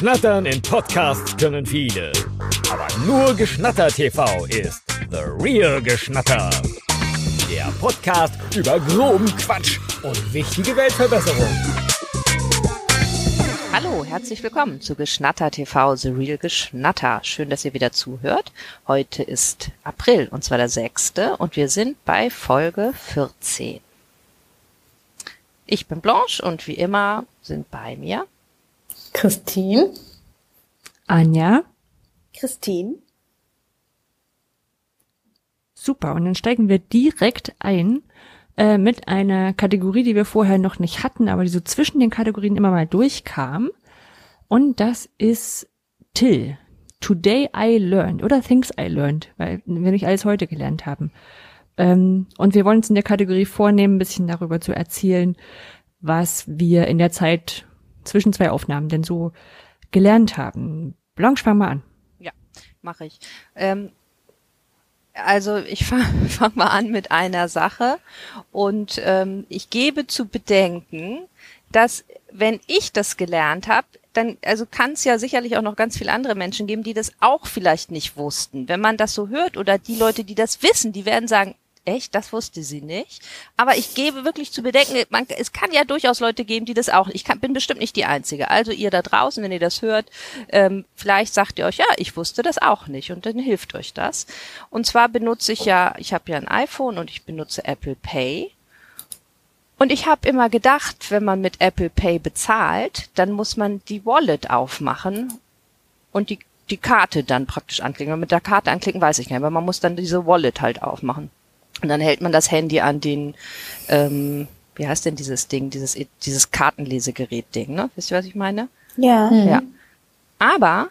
Schnattern in Podcasts können viele. Aber nur Geschnatter TV ist The Real Geschnatter. Der Podcast über groben Quatsch und wichtige Weltverbesserung. Hallo, herzlich willkommen zu Geschnatter TV, The Real Geschnatter. Schön, dass ihr wieder zuhört. Heute ist April und zwar der 6. und wir sind bei Folge 14. Ich bin Blanche und wie immer sind bei mir Christine. Anja. Christine. Super, und dann steigen wir direkt ein äh, mit einer Kategorie, die wir vorher noch nicht hatten, aber die so zwischen den Kategorien immer mal durchkam. Und das ist Till. Today I learned oder Things I learned, weil wir nicht alles heute gelernt haben. Ähm, und wir wollen uns in der Kategorie vornehmen, ein bisschen darüber zu erzählen, was wir in der Zeit zwischen zwei Aufnahmen denn so gelernt haben. Blanche, fang mal an. Ja, mache ich. Ähm, also ich fange fang mal an mit einer Sache und ähm, ich gebe zu bedenken, dass wenn ich das gelernt habe, dann also kann es ja sicherlich auch noch ganz viele andere Menschen geben, die das auch vielleicht nicht wussten. Wenn man das so hört oder die Leute, die das wissen, die werden sagen, Echt? Das wusste sie nicht. Aber ich gebe wirklich zu bedenken, man, es kann ja durchaus Leute geben, die das auch. Ich kann, bin bestimmt nicht die Einzige. Also ihr da draußen, wenn ihr das hört, ähm, vielleicht sagt ihr euch, ja, ich wusste das auch nicht und dann hilft euch das. Und zwar benutze ich ja, ich habe ja ein iPhone und ich benutze Apple Pay. Und ich habe immer gedacht, wenn man mit Apple Pay bezahlt, dann muss man die Wallet aufmachen und die, die Karte dann praktisch anklicken. Und mit der Karte anklicken weiß ich nicht, aber man muss dann diese Wallet halt aufmachen. Und dann hält man das Handy an den, ähm, wie heißt denn dieses Ding, dieses, dieses Kartenlesegerät-Ding, ne? Wisst ihr, was ich meine? Ja. Mhm. Ja. Aber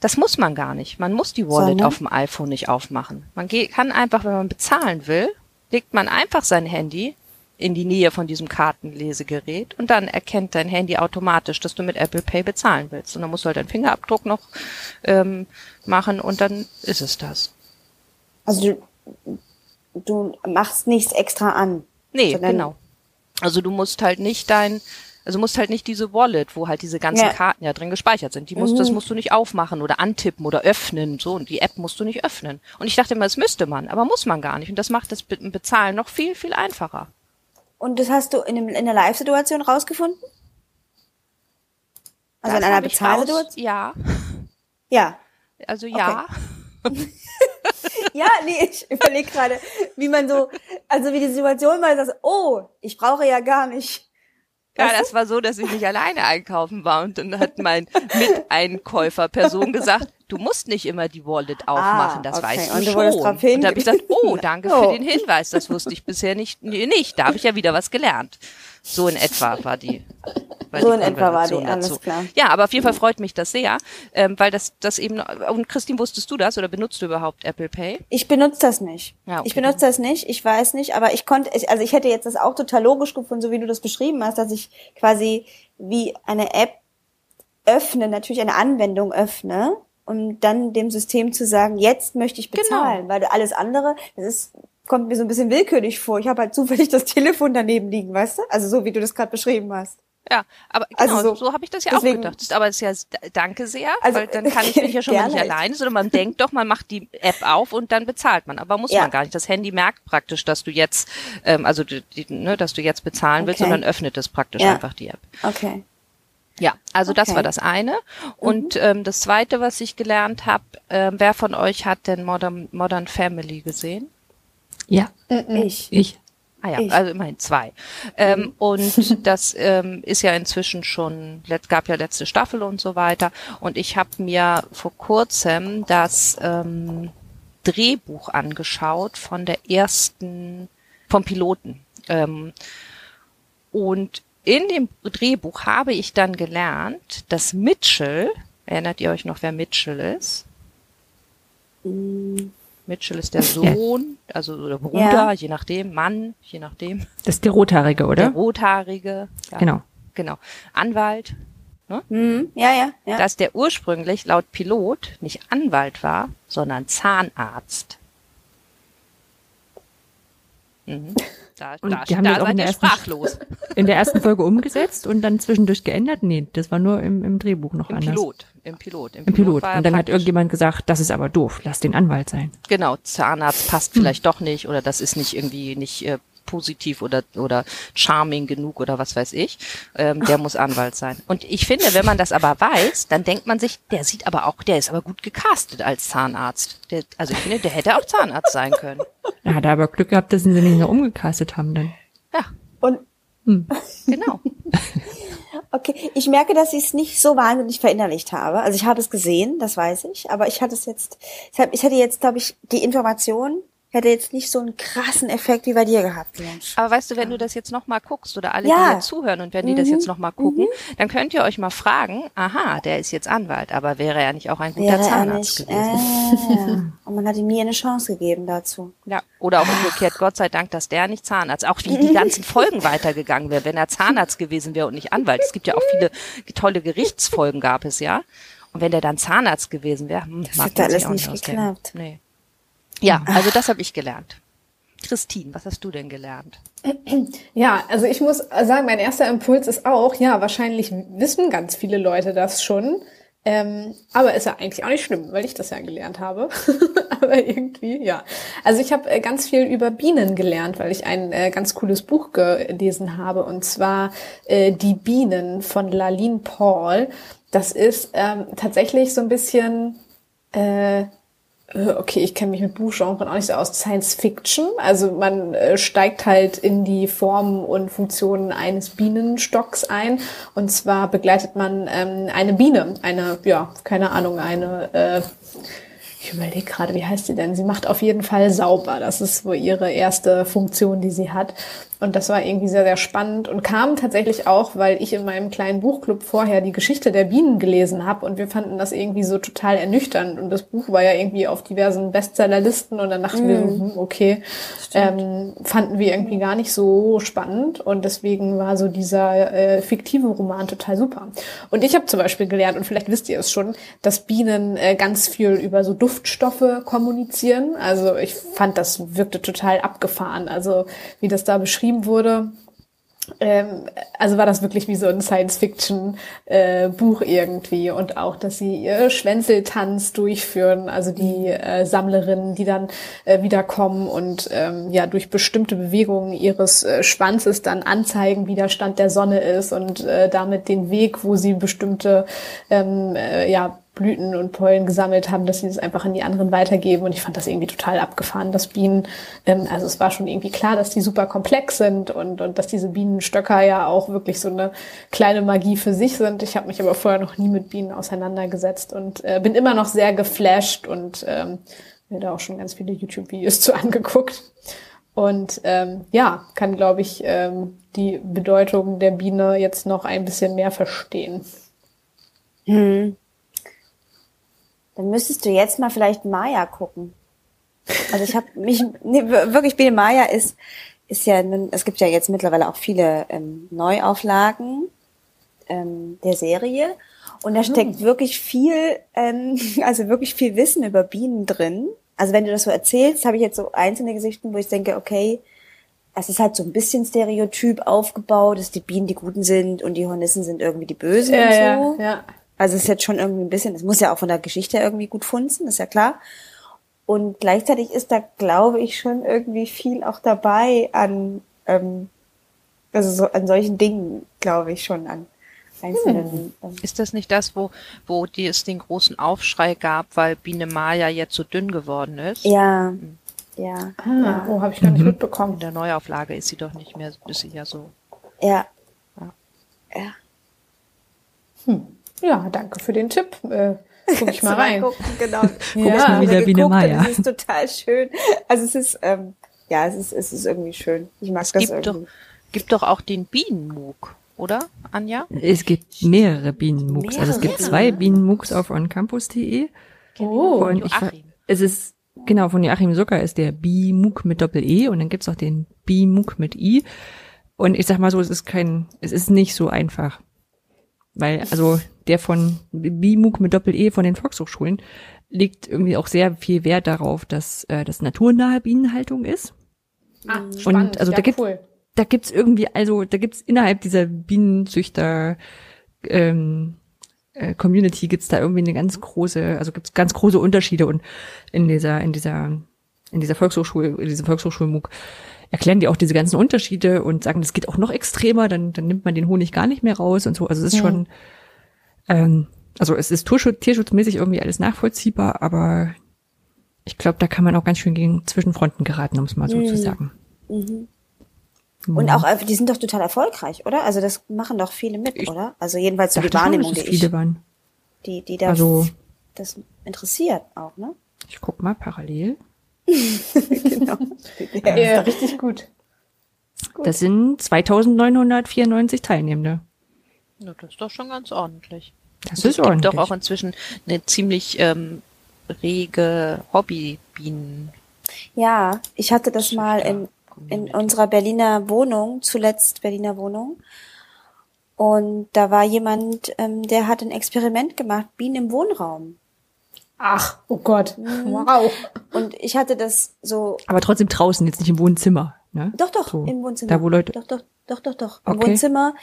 das muss man gar nicht. Man muss die Wallet Sondern? auf dem iPhone nicht aufmachen. Man kann einfach, wenn man bezahlen will, legt man einfach sein Handy in die Nähe von diesem Kartenlesegerät und dann erkennt dein Handy automatisch, dass du mit Apple Pay bezahlen willst. Und dann musst du halt deinen Fingerabdruck noch ähm, machen und dann ist es das. Also du, machst nichts extra an. Nee, genau. Also du musst halt nicht dein, also musst halt nicht diese Wallet, wo halt diese ganzen ja. Karten ja drin gespeichert sind. Die musst, mhm. das musst du nicht aufmachen oder antippen oder öffnen, so. Und die App musst du nicht öffnen. Und ich dachte immer, das müsste man, aber muss man gar nicht. Und das macht das Bezahlen noch viel, viel einfacher. Und das hast du in, dem, in der Live-Situation rausgefunden? Also das in einer Bezahlsituation? Ja. Ja. Also ja. Okay. ja, nee, ich überlege gerade, wie man so, also wie die Situation mal sagt, oh, ich brauche ja gar nicht. Ja, das war so, dass ich nicht alleine einkaufen war und dann hat mein Miteinkäufer Person gesagt, du musst nicht immer die Wallet ah, aufmachen, ah, das okay. weißt du, und du schon. Und da habe ich gesagt, oh, danke oh. für den Hinweis, das wusste ich bisher nicht, nee, nicht, da habe ich ja wieder was gelernt. So in etwa war die so in etwa war die, alles dazu. klar. Ja, aber auf jeden Fall freut mich das sehr, ähm, weil das, das eben, und Christine, wusstest du das oder benutzt du überhaupt Apple Pay? Ich benutze das nicht. Ja, okay. Ich benutze das nicht, ich weiß nicht, aber ich konnte, also ich hätte jetzt das auch total logisch gefunden, so wie du das beschrieben hast, dass ich quasi wie eine App öffne, natürlich eine Anwendung öffne, um dann dem System zu sagen, jetzt möchte ich genau. bezahlen, genau. weil alles andere, das ist kommt mir so ein bisschen willkürlich vor. Ich habe halt zufällig das Telefon daneben liegen, weißt du? Also so wie du das gerade beschrieben hast. Ja, aber genau, also so, so habe ich das ja deswegen, auch gedacht. Aber es ist ja danke sehr, also, weil dann kann ich bin ich ja schon mal nicht alleine, sondern man denkt doch, man macht die App auf und dann bezahlt man. Aber muss ja. man gar nicht. Das Handy merkt praktisch, dass du jetzt, ähm, also die, ne, dass du jetzt bezahlen willst okay. und dann öffnet es praktisch ja. einfach die App. Okay. Ja, also okay. das war das eine. Und mhm. ähm, das zweite, was ich gelernt habe, äh, wer von euch hat denn Modern, Modern Family gesehen? Ja. Ich. Ich. Ah ja, ich. also immerhin zwei. Ähm, mhm. und das ähm, ist ja inzwischen schon, gab ja letzte Staffel und so weiter. Und ich habe mir vor kurzem das ähm, Drehbuch angeschaut von der ersten, vom Piloten. Ähm, und in dem Drehbuch habe ich dann gelernt, dass Mitchell, erinnert ihr euch noch, wer Mitchell ist? Mhm. Mitchell ist der Sohn, ja. also oder Bruder, ja. je nachdem, Mann, je nachdem. Das ist der Rothaarige, oder? Der Rothaarige. Ja. Genau. Genau. Anwalt. Ne? Mhm. Ja, ja, ja. Dass der ursprünglich laut Pilot nicht Anwalt war, sondern Zahnarzt. Mhm. Da, und da, die haben da das auch in der, ersten, sprachlos. in der ersten Folge umgesetzt und dann zwischendurch geändert? Nee, das war nur im, im Drehbuch noch Im anders. Pilot. Im Pilot. Im Pilot. Und dann hat irgendjemand gesagt, das ist aber doof, lass den Anwalt sein. Genau, Zahnarzt passt vielleicht doch nicht oder das ist nicht irgendwie nicht äh, positiv oder oder charming genug oder was weiß ich. Ähm, der muss Anwalt sein. Und ich finde, wenn man das aber weiß, dann denkt man sich, der sieht aber auch, der ist aber gut gecastet als Zahnarzt. Der, also ich finde, der hätte auch Zahnarzt sein können. Da hat er aber Glück gehabt, dass sie ihn nicht mehr umgecastet haben dann. Ja, Und genau. okay, ich merke, dass ich es nicht so wahnsinnig verinnerlicht habe. Also ich habe es gesehen, das weiß ich, aber ich hatte es jetzt, ich hätte jetzt, glaube ich, die Information hätte jetzt nicht so einen krassen Effekt wie bei dir gehabt, Mensch. Aber weißt du, wenn du das jetzt nochmal guckst oder alle, Ja. die hier zuhören und wenn die das jetzt nochmal gucken, dann könnt ihr euch mal fragen, aha, der ist jetzt Anwalt, aber wäre er nicht auch ein guter Wäre Zahnarzt gewesen? Äh, ja. Und man hat ihm nie eine Chance gegeben dazu. Ja, oder auch umgekehrt, Gott sei Dank, dass der nicht Zahnarzt, auch wie die ganzen Folgen weitergegangen wäre, wenn er Zahnarzt gewesen wäre und nicht Anwalt. Es gibt ja auch viele tolle Gerichtsfolgen gab es ja. Und wenn der dann Zahnarzt gewesen wäre, hm, Das hätte alles nicht geklappt. Nee. Ja, also das habe ich gelernt. Christine, was hast du denn gelernt? Ja, also ich muss sagen, mein erster Impuls ist auch, ja, wahrscheinlich wissen ganz viele Leute das schon. Ähm, aber ist ja eigentlich auch nicht schlimm, weil ich das ja gelernt habe. aber irgendwie, ja. Also ich habe äh, ganz viel über Bienen gelernt, weil ich ein äh, ganz cooles Buch gelesen habe. Und zwar äh, Die Bienen von Laline Paul. Das ist ähm, tatsächlich so ein bisschen äh, äh, okay, ich kenne mich mit Buchgenren auch nicht so aus, Science Fiction. Also man äh, steigt halt in die Formen und Funktionen eines Bienenstocks ein. Und zwar begleitet man ähm, eine Biene, eine, ja, keine Ahnung, eine, äh, ich überlege gerade, wie heißt sie denn? Sie macht auf jeden Fall sauber. Das ist wohl ihre erste Funktion, die sie hat. Und das war irgendwie sehr, sehr spannend und kam tatsächlich auch, weil ich in meinem kleinen Buchclub vorher die Geschichte der Bienen gelesen habe und wir fanden das irgendwie so total ernüchternd. Und das Buch war ja irgendwie auf diversen Bestsellerlisten und dann dachten wir so, hm, okay, ähm, fanden wir irgendwie gar nicht so spannend und deswegen war so dieser äh, fiktive Roman total super. Und ich habe zum Beispiel gelernt, und vielleicht wisst ihr es schon, dass Bienen äh, ganz viel über so Duftstoffe kommunizieren. Also ich fand, das wirkte total abgefahren. Also wie das da beschrieben wurde. Ähm, also war das wirklich wie so ein Science-Fiction-Buch irgendwie und auch, dass sie ihr Schwänzeltanz durchführen, also die äh, Sammlerinnen, die dann äh, wiederkommen und ähm, ja durch bestimmte Bewegungen ihres äh, Schwanzes dann anzeigen, wie der Stand der Sonne ist und äh, damit den Weg, wo sie bestimmte ähm, äh, ja Blüten und Pollen gesammelt haben, dass sie das einfach an die anderen weitergeben. Und ich fand das irgendwie total abgefahren, dass Bienen, ähm, also es war schon irgendwie klar, dass die super komplex sind und, und dass diese Bienenstöcker ja auch wirklich so eine kleine Magie für sich sind. Ich habe mich aber vorher noch nie mit Bienen auseinandergesetzt und äh, bin immer noch sehr geflasht und ähm, mir da auch schon ganz viele YouTube-Videos zu angeguckt. Und ähm, ja, kann, glaube ich, ähm, die Bedeutung der Biene jetzt noch ein bisschen mehr verstehen. Hm. Dann müsstest du jetzt mal vielleicht Maya gucken. Also ich habe mich nee, wirklich Biene Maya ist ist ja es gibt ja jetzt mittlerweile auch viele ähm, Neuauflagen ähm, der Serie und da steckt wirklich viel ähm, also wirklich viel Wissen über Bienen drin. Also wenn du das so erzählst, habe ich jetzt so einzelne Gesichten, wo ich denke, okay, es ist halt so ein bisschen stereotyp aufgebaut, dass die Bienen die Guten sind und die Hornissen sind irgendwie die Bösen und so. ja, ja. Also es ist jetzt schon irgendwie ein bisschen, es muss ja auch von der Geschichte irgendwie gut funzen, ist ja klar. Und gleichzeitig ist da, glaube ich, schon irgendwie viel auch dabei an, ähm, also so an solchen Dingen, glaube ich, schon an einzelnen. Ähm, Ist das nicht das, wo, wo die, es den großen Aufschrei gab, weil Biene Maya jetzt so dünn geworden ist? ja, ja, Ah, oh, habe ich gar nicht In mitbekommen. der Neuauflage ist sie doch nicht mehr, ist sie ja so. ja. Ja. Ja. Ja, danke für den Tipp. Äh, guck ich mal rein. Gucken, genau. Ja. Ich hab Wieder mal Biene Maya. Es ist total schön. Also es ist, ähm, ja, es ist, es ist irgendwie schön. Ich mag Es das gibt doch, irgendwie. gibt doch auch den Bienenmug, oder, Anja? Es gibt mehrere Bienenmooks. Also es gibt zwei Bienenmooks auf oncampus.de. Oh, Und ich, es ist, genau, von Joachim Zucker ist der B-Mook mit Doppel-E und dann gibt's auch den B-Mook mit I. Und ich sag mal so, es ist kein, es ist nicht so einfach. Weil, also, der von B-Mook mit Doppel-E von den Volkshochschulen liegt irgendwie auch sehr viel Wert darauf, dass äh, das naturnahe Bienenhaltung ist. Ah, und also ja, da gibt cool. da gibt's irgendwie also da gibt's innerhalb dieser Bienenzüchter ähm, äh, Community gibt's da irgendwie eine ganz große also gibt's ganz große Unterschiede und in dieser in dieser in dieser Volkshochschule in diesem Volkshochschulmug erklären die auch diese ganzen Unterschiede und sagen, das geht auch noch extremer, dann, dann nimmt man den Honig gar nicht mehr raus und so. Also es ist ja. schon, ähm, also es ist Tierschutz, tierschutzmäßig irgendwie alles nachvollziehbar, aber ich glaube, da kann man auch ganz schön gegen Zwischenfronten geraten, um es mal so mhm. zu sagen. Mhm. Und auch, äh, die sind doch total erfolgreich, oder? Also das machen doch viele mit, ich oder? Also jedenfalls so die Wahrnehmung, schon, die viele ich, waren. die, die da also, das interessiert auch, ne? Ich guck mal parallel. genau. Ja, ja. Ist richtig gut. gut. Das sind 2994 Teilnehmende. Ja, das ist doch schon ganz ordentlich. Das ist es ordentlich. gibt doch auch inzwischen eine ziemlich ähm, rege Hobbybienen. Ja, ich hatte das mal in, in unserer Berliner Wohnung, zuletzt Berliner Wohnung. Und da war jemand, ähm, der hat ein Experiment gemacht, Bienen im Wohnraum. Ach, oh Gott, mhm. wow. Und ich hatte das so. Aber trotzdem draußen, jetzt nicht im Wohnzimmer, ne? Doch, doch, so. im Wohnzimmer. Da, wo Leute. Doch, doch, doch, doch, doch. Okay. Im Wohnzimmer.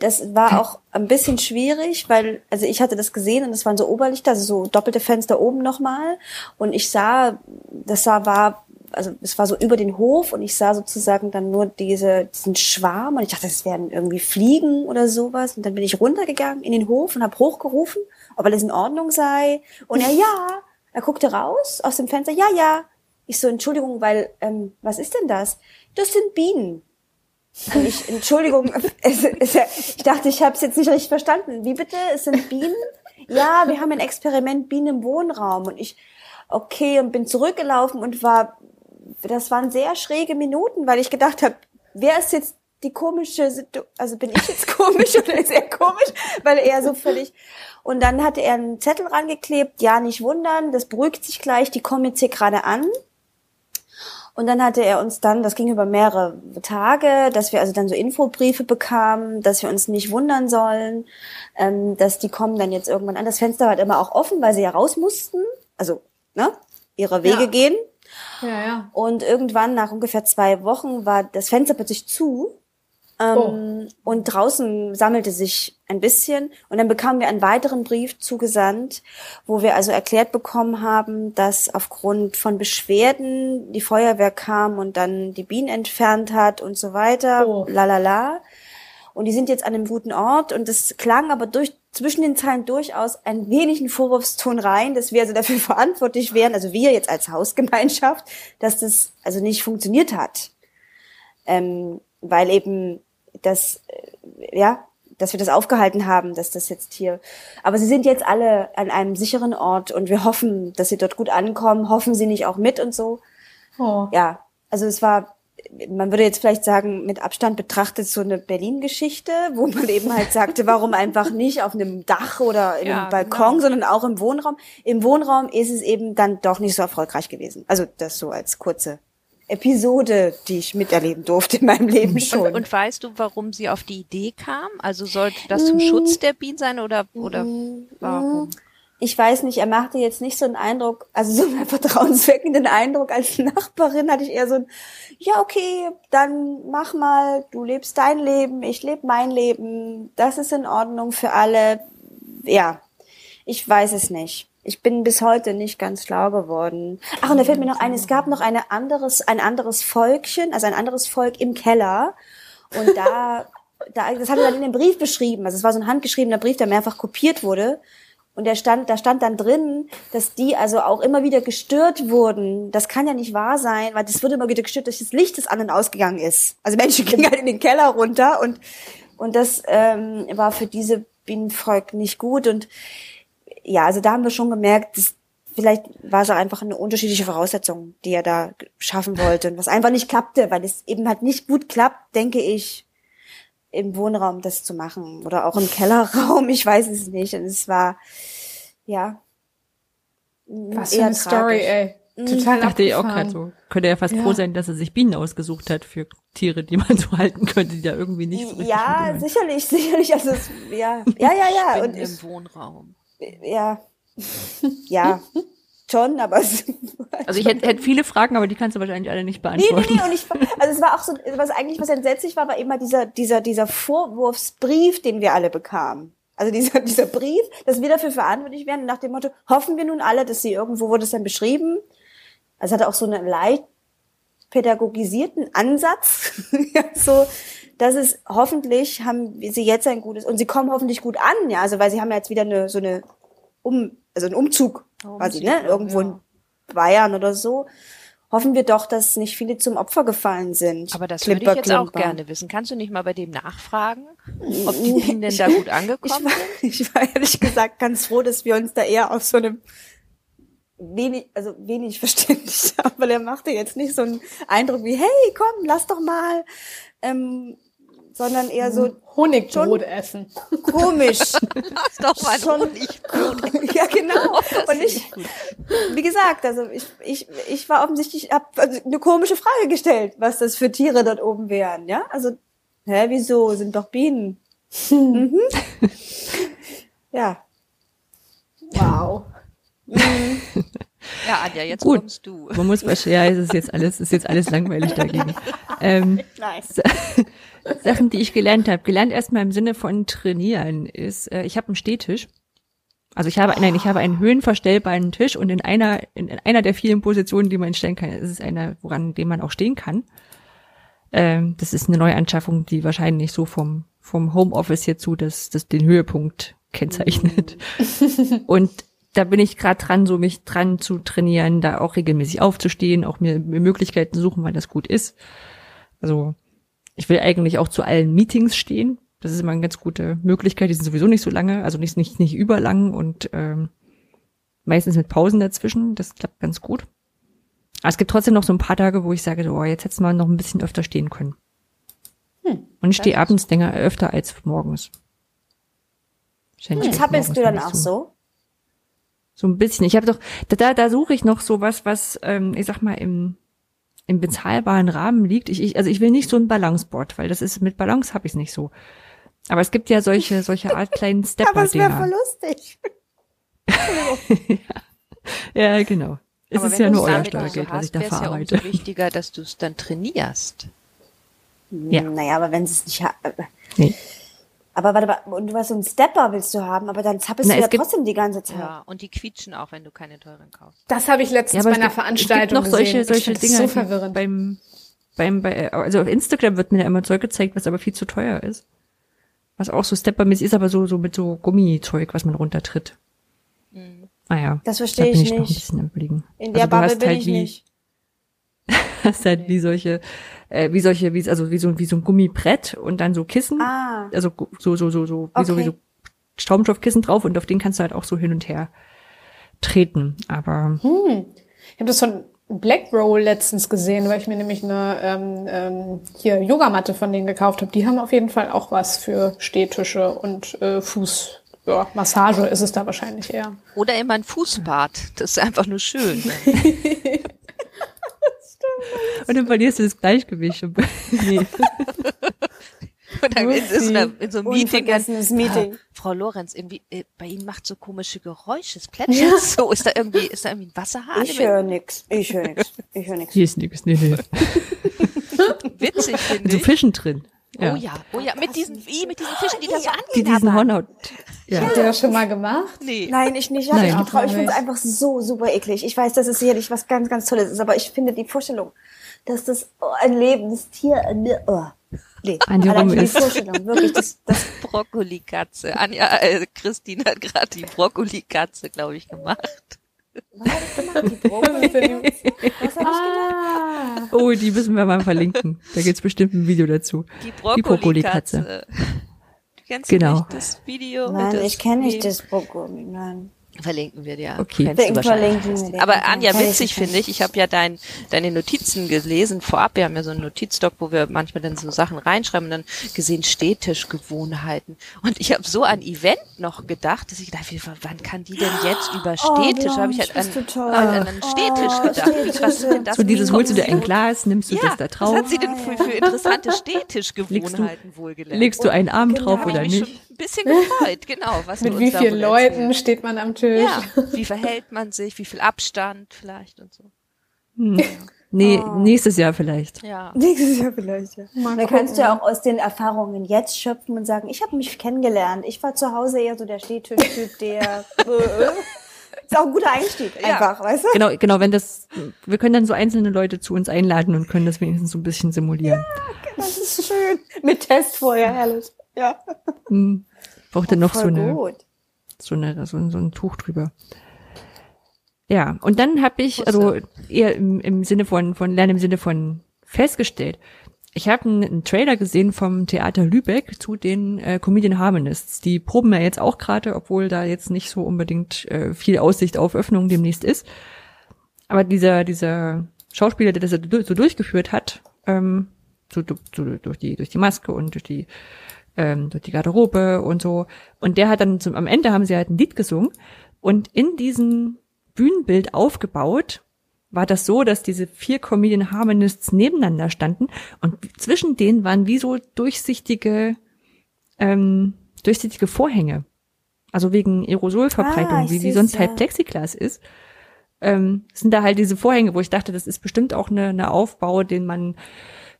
Das war auch ein bisschen schwierig, weil, also ich hatte das gesehen und das waren so Oberlichter, also so doppelte Fenster oben nochmal. Und ich sah, das sah, war, also es war so über den Hof und ich sah sozusagen dann nur diese, diesen Schwarm und ich dachte, das wären irgendwie Fliegen oder sowas. Und dann bin ich runtergegangen in den Hof und habe hochgerufen ob alles in Ordnung sei. Und er, ja, er guckte raus aus dem Fenster, ja, ja. Ich so, Entschuldigung, weil, ähm, was ist denn das? Das sind Bienen. Und ich, Entschuldigung, es, es, ich dachte, ich habe es jetzt nicht richtig verstanden. Wie bitte? Es sind Bienen? Ja, wir haben ein Experiment Bienen im Wohnraum. Und ich, okay, und bin zurückgelaufen und war, das waren sehr schräge Minuten, weil ich gedacht habe, wer ist jetzt die komische, also bin ich jetzt komisch oder ist er komisch, weil er so völlig. Und dann hatte er einen Zettel rangeklebt, ja, nicht wundern, das beruhigt sich gleich, die kommen jetzt hier gerade an. Und dann hatte er uns dann, das ging über mehrere Tage, dass wir also dann so Infobriefe bekamen, dass wir uns nicht wundern sollen, ähm, dass die kommen dann jetzt irgendwann an. Das Fenster war halt immer auch offen, weil sie ja raus mussten, also ne, ihre Wege ja. gehen. Ja, ja. Und irgendwann nach ungefähr zwei Wochen war das Fenster plötzlich zu ähm, oh. Und draußen sammelte sich ein bisschen und dann bekamen wir einen weiteren Brief zugesandt, wo wir also erklärt bekommen haben, dass aufgrund von Beschwerden die Feuerwehr kam und dann die Bienen entfernt hat und so weiter. Oh. La la la. Und die sind jetzt an einem guten Ort und es klang aber durch zwischen den Zeilen durchaus ein wenig ein Vorwurfston rein, dass wir also dafür verantwortlich wären, also wir jetzt als Hausgemeinschaft, dass das also nicht funktioniert hat. Ähm, weil eben dass, äh, ja, dass wir das aufgehalten haben, dass das jetzt hier. Aber sie sind jetzt alle an einem sicheren Ort und wir hoffen, dass sie dort gut ankommen. Hoffen sie nicht auch mit und so. Oh. Ja, also es war, man würde jetzt vielleicht sagen, mit Abstand betrachtet so eine Berlin-Geschichte, wo man eben halt sagte, warum einfach nicht auf einem Dach oder in ja, einem Balkon, genau. sondern auch im Wohnraum. Im Wohnraum ist es eben dann doch nicht so erfolgreich gewesen. Also das so als kurze Episode, die ich miterleben durfte in meinem Leben schon. Und, und weißt du, warum sie auf die Idee kam? Also sollte das zum Schutz der Bienen sein oder, oder warum? Ich weiß nicht, er machte jetzt nicht so einen Eindruck, also so einen vertrauensweckenden Eindruck als Nachbarin hatte ich eher so ein, ja okay, dann mach mal, du lebst dein Leben, ich lebe mein Leben, das ist in Ordnung für alle. Ja, ich weiß es nicht. Ich bin bis heute nicht ganz schlau geworden. Ach, und da fällt mir noch ein, es gab noch eine anderes, ein anderes Volkchen, also ein anderes Volk im Keller. Und da, da, das hat er dann in dem Brief beschrieben. Also es war so ein handgeschriebener Brief, der mehrfach kopiert wurde. Und der stand, da stand dann drin, dass die also auch immer wieder gestört wurden. Das kann ja nicht wahr sein, weil das wurde immer wieder gestört, dass das Licht des anderen ausgegangen ist. Also Menschen gingen halt in den Keller runter und, und das ähm, war für diese Bienenvolk nicht gut. Und ja, also da haben wir schon gemerkt, dass vielleicht war es auch einfach eine unterschiedliche Voraussetzung, die er da schaffen wollte und was einfach nicht klappte, weil es eben halt nicht gut klappt, denke ich, im Wohnraum das zu machen oder auch im Kellerraum, ich weiß es nicht. Und es war, ja. Was für eine tragisch. Story, ey. Mhm. Total dachte ich auch gerade so. Könnte er fast ja. froh sein, dass er sich Bienen ausgesucht hat für Tiere, die man so halten könnte, die da irgendwie nicht so richtig Ja, sicherlich, sicherlich. Also es, ja, ja, ja, ja. Und im Wohnraum ja, ja. schon, aber es Also ich hätte, hätte viele Fragen, aber die kannst du wahrscheinlich alle nicht beantworten. Nee, nee, nee, und ich, also es war auch so, was eigentlich was entsetzlich war, war immer dieser, dieser, dieser Vorwurfsbrief, den wir alle bekamen. Also dieser, dieser Brief, dass wir dafür verantwortlich werden, nach dem Motto, hoffen wir nun alle, dass sie irgendwo wurde es dann beschrieben. Also hatte auch so einen leicht pädagogisierten Ansatz, ja, so, dass es hoffentlich haben sie jetzt ein gutes, und sie kommen hoffentlich gut an, ja, also weil sie haben ja jetzt wieder eine, so eine, um, also einen Umzug, oh, quasi, ne, irgendwo ja. in Bayern oder so hoffen wir doch, dass nicht viele zum Opfer gefallen sind. Aber das Klipper, würde ich jetzt Klimper. auch gerne wissen. Kannst du nicht mal bei dem nachfragen, ob die Bienen denn da gut angekommen ich war, sind? Ich war ehrlich gesagt ganz froh, dass wir uns da eher auf so einem wenig, also wenig verständlich haben, weil er machte jetzt nicht so einen Eindruck wie, hey, komm, lass doch mal. Ähm, sondern eher so Honigbrot essen. Komisch. Das ist doch mal schon, Honigbrot. ja, genau. Und ich, wie gesagt, also ich, ich, ich war offensichtlich, hab also eine komische Frage gestellt, was das für Tiere dort oben wären, ja? Also, hä, wieso? Sind doch Bienen. mhm. Ja. Wow. Mhm. Ja, Anja, jetzt Gut. kommst du. Man muss ja, es ist jetzt alles, ist jetzt alles langweilig dagegen. Ähm, nice. Sachen, die ich gelernt habe. Gelernt erstmal im Sinne von trainieren ist, äh, ich habe einen Stehtisch. Also ich habe, nein, ich habe einen höhenverstellbaren Tisch und in einer, in einer der vielen Positionen, die man stellen kann, ist es einer, woran dem man auch stehen kann. Ähm, das ist eine Neuanschaffung, die wahrscheinlich so vom, vom Homeoffice hierzu das, das den Höhepunkt kennzeichnet. und da bin ich gerade dran, so mich dran zu trainieren, da auch regelmäßig aufzustehen, auch mir, mir Möglichkeiten suchen, weil das gut ist. Also ich will eigentlich auch zu allen Meetings stehen. Das ist immer eine ganz gute Möglichkeit. Die sind sowieso nicht so lange, also nicht, nicht, nicht überlang und ähm, meistens mit Pausen dazwischen. Das klappt ganz gut. Aber es gibt trotzdem noch so ein paar Tage, wo ich sage, oh, jetzt hättest du mal noch ein bisschen öfter stehen können. Hm, und ich stehe abends länger öfter als morgens. Hm, zappelst du dann auch so? So ein bisschen. Ich habe doch, da, da, da suche ich noch so was, was, ähm, ich sag mal, im im bezahlbaren Rahmen liegt. Ich, ich, also ich will nicht so ein Balanceboard, weil das ist mit Balance habe ich es nicht so. Aber es gibt ja solche solche Art kleinen Stepper Aber es wäre voll lustig. ja. ja, genau. Es Aber ist ja nur euer Steuergeld, so was ich da verarbeite. Ja umso wichtiger, dass du es dann trainierst. Ja. Naja, aber wenn es nicht. Nee. Aber warte mal, und du was so einen Stepper willst du haben, aber dann zappelst Na, du ja trotzdem die ganze Zeit. Ja, und die quietschen auch, wenn du keine teuren kaufst. Das habe ich letztens ja, bei einer gibt, Veranstaltung es gibt noch solche, solche Dinge so verwirrend. beim beim bei also auf Instagram wird mir ja immer Zeug gezeigt, was aber viel zu teuer ist. Was auch so steppermäßig ist, aber so so mit so Gummizeug, was man runtertritt. Mhm. Ah ja. Das verstehe ich, ich nicht. In der also Bubble bin halt ich wie, nicht. hast halt wie solche äh, wie solche, wie, also wie so, wie so ein Gummibrett und dann so Kissen. Ah. Also so, so, so, so, wie okay. so, wie so Schaumstoffkissen drauf und auf den kannst du halt auch so hin und her treten. Aber. Hm. Ich habe das von Black Roll letztens gesehen, weil ich mir nämlich eine ähm, ähm, hier Yogamatte von denen gekauft habe. Die haben auf jeden Fall auch was für Stehtische und äh, Fuß. Ja, Massage ist es da wahrscheinlich eher. Oder immer ein Fußbad. Das ist einfach nur schön. Und dann verlierst du das Gleichgewicht. nee. Und dann in so, einer, in so einem Meeting. Meeting. Ah, Frau Lorenz, irgendwie, äh, bei Ihnen macht so komische Geräusche. Es plätschert ja. so. Ist da irgendwie, ist da irgendwie ein Wasserhahn? Ich höre nix. Ich höre nix. Ich höre nix. Hier ist nix. Nee, nee. Witzig, finde ich. So Fischen drin. Ja. Oh ja, oh ja, mit diesen, wie, mit diesen Fischen, die da so Die diesen Hornhaut. Ja. Habt ihr das schon mal gemacht? Nee. Nein, ich nicht. Nein, ich, ich finde es einfach so super eklig. Ich weiß, dass es sicherlich was ganz, ganz Tolles ist, aber ich finde die Vorstellung, dass das oh, ein lebendes Tier, äh, oh, nee, allein die Vorstellung, wirklich, das, das Brokkolikatze. Anja, äh, Christine hat gerade die Brokkolikatze, glaube ich, gemacht. Was habe ich gemacht? Die Brokkoli. Was habe ah. ich gemacht? Oh, die müssen wir mal verlinken. Da gibt's bestimmt ein Video dazu. Die Brokkolikatze. Kennst genau. du nicht das Video? Nein, ich kenne nicht das Brokkoli, nein. Verlinken wir dir. Okay. Verlinken wir Aber Anja, witzig finde ich, ich habe ja dein, deine Notizen gelesen vorab. Wir haben ja so einen Notizdoc, wo wir manchmal dann so Sachen reinschreiben und dann gesehen Städtischgewohnheiten. Und ich habe so an Event noch gedacht, dass ich dachte, wann kann die denn jetzt über oh, Städtisch? Oh, habe ich halt an, an, an einen Städtisch oh, gedacht. Städtisch. Was ist denn das? So dieses holst du dir ein Glas, nimmst du ja, das da drauf? Was hat sie denn für, für interessante Städtischgewohnheiten wohl gelernt? Legst du einen Arm drauf oder nicht? Bisschen gefreut, genau. Was Mit wie vielen Leuten steht man am Tisch? Ja, wie verhält man sich, wie viel Abstand vielleicht und so. Hm. Ja. Nee, oh. nächstes Jahr vielleicht. Ja. Nächstes Jahr vielleicht, ja. Mal da kannst du ja auch aus den Erfahrungen jetzt schöpfen und sagen, ich habe mich kennengelernt. Ich war zu Hause eher so der Stehtischtyp, der ist auch ein guter Einstieg, einfach, ja. weißt du? Genau, genau, wenn das, wir können dann so einzelne Leute zu uns einladen und können das wenigstens so ein bisschen simulieren. Ja, das ist schön. Mit Test vorher, herrlich. Ja. Hm. Braucht dann noch so eine, so eine, so ein, so ein Tuch drüber. Ja, und dann habe ich, also eher im, im Sinne von, von Lernen im Sinne von festgestellt, ich habe einen, einen, Trailer gesehen vom Theater Lübeck zu den äh, Comedian Harmonists. Die proben ja jetzt auch gerade, obwohl da jetzt nicht so unbedingt äh, viel Aussicht auf Öffnung demnächst ist. Aber dieser, dieser Schauspieler, der das so durchgeführt hat, ähm, so, so durch die, durch die Maske und durch die, ähm, durch die Garderobe und so. Und der hat dann zum, am Ende haben sie halt ein Lied gesungen. Und in diesen Bühnenbild aufgebaut, war das so, dass diese vier Comedian Harmonists nebeneinander standen und zwischen denen waren wie so durchsichtige, ähm, durchsichtige Vorhänge. Also wegen Aerosolverbreitung, ah, wie, wie sonst halt Plexiglas ist. Ähm, sind da halt diese Vorhänge, wo ich dachte, das ist bestimmt auch eine, eine Aufbau, den man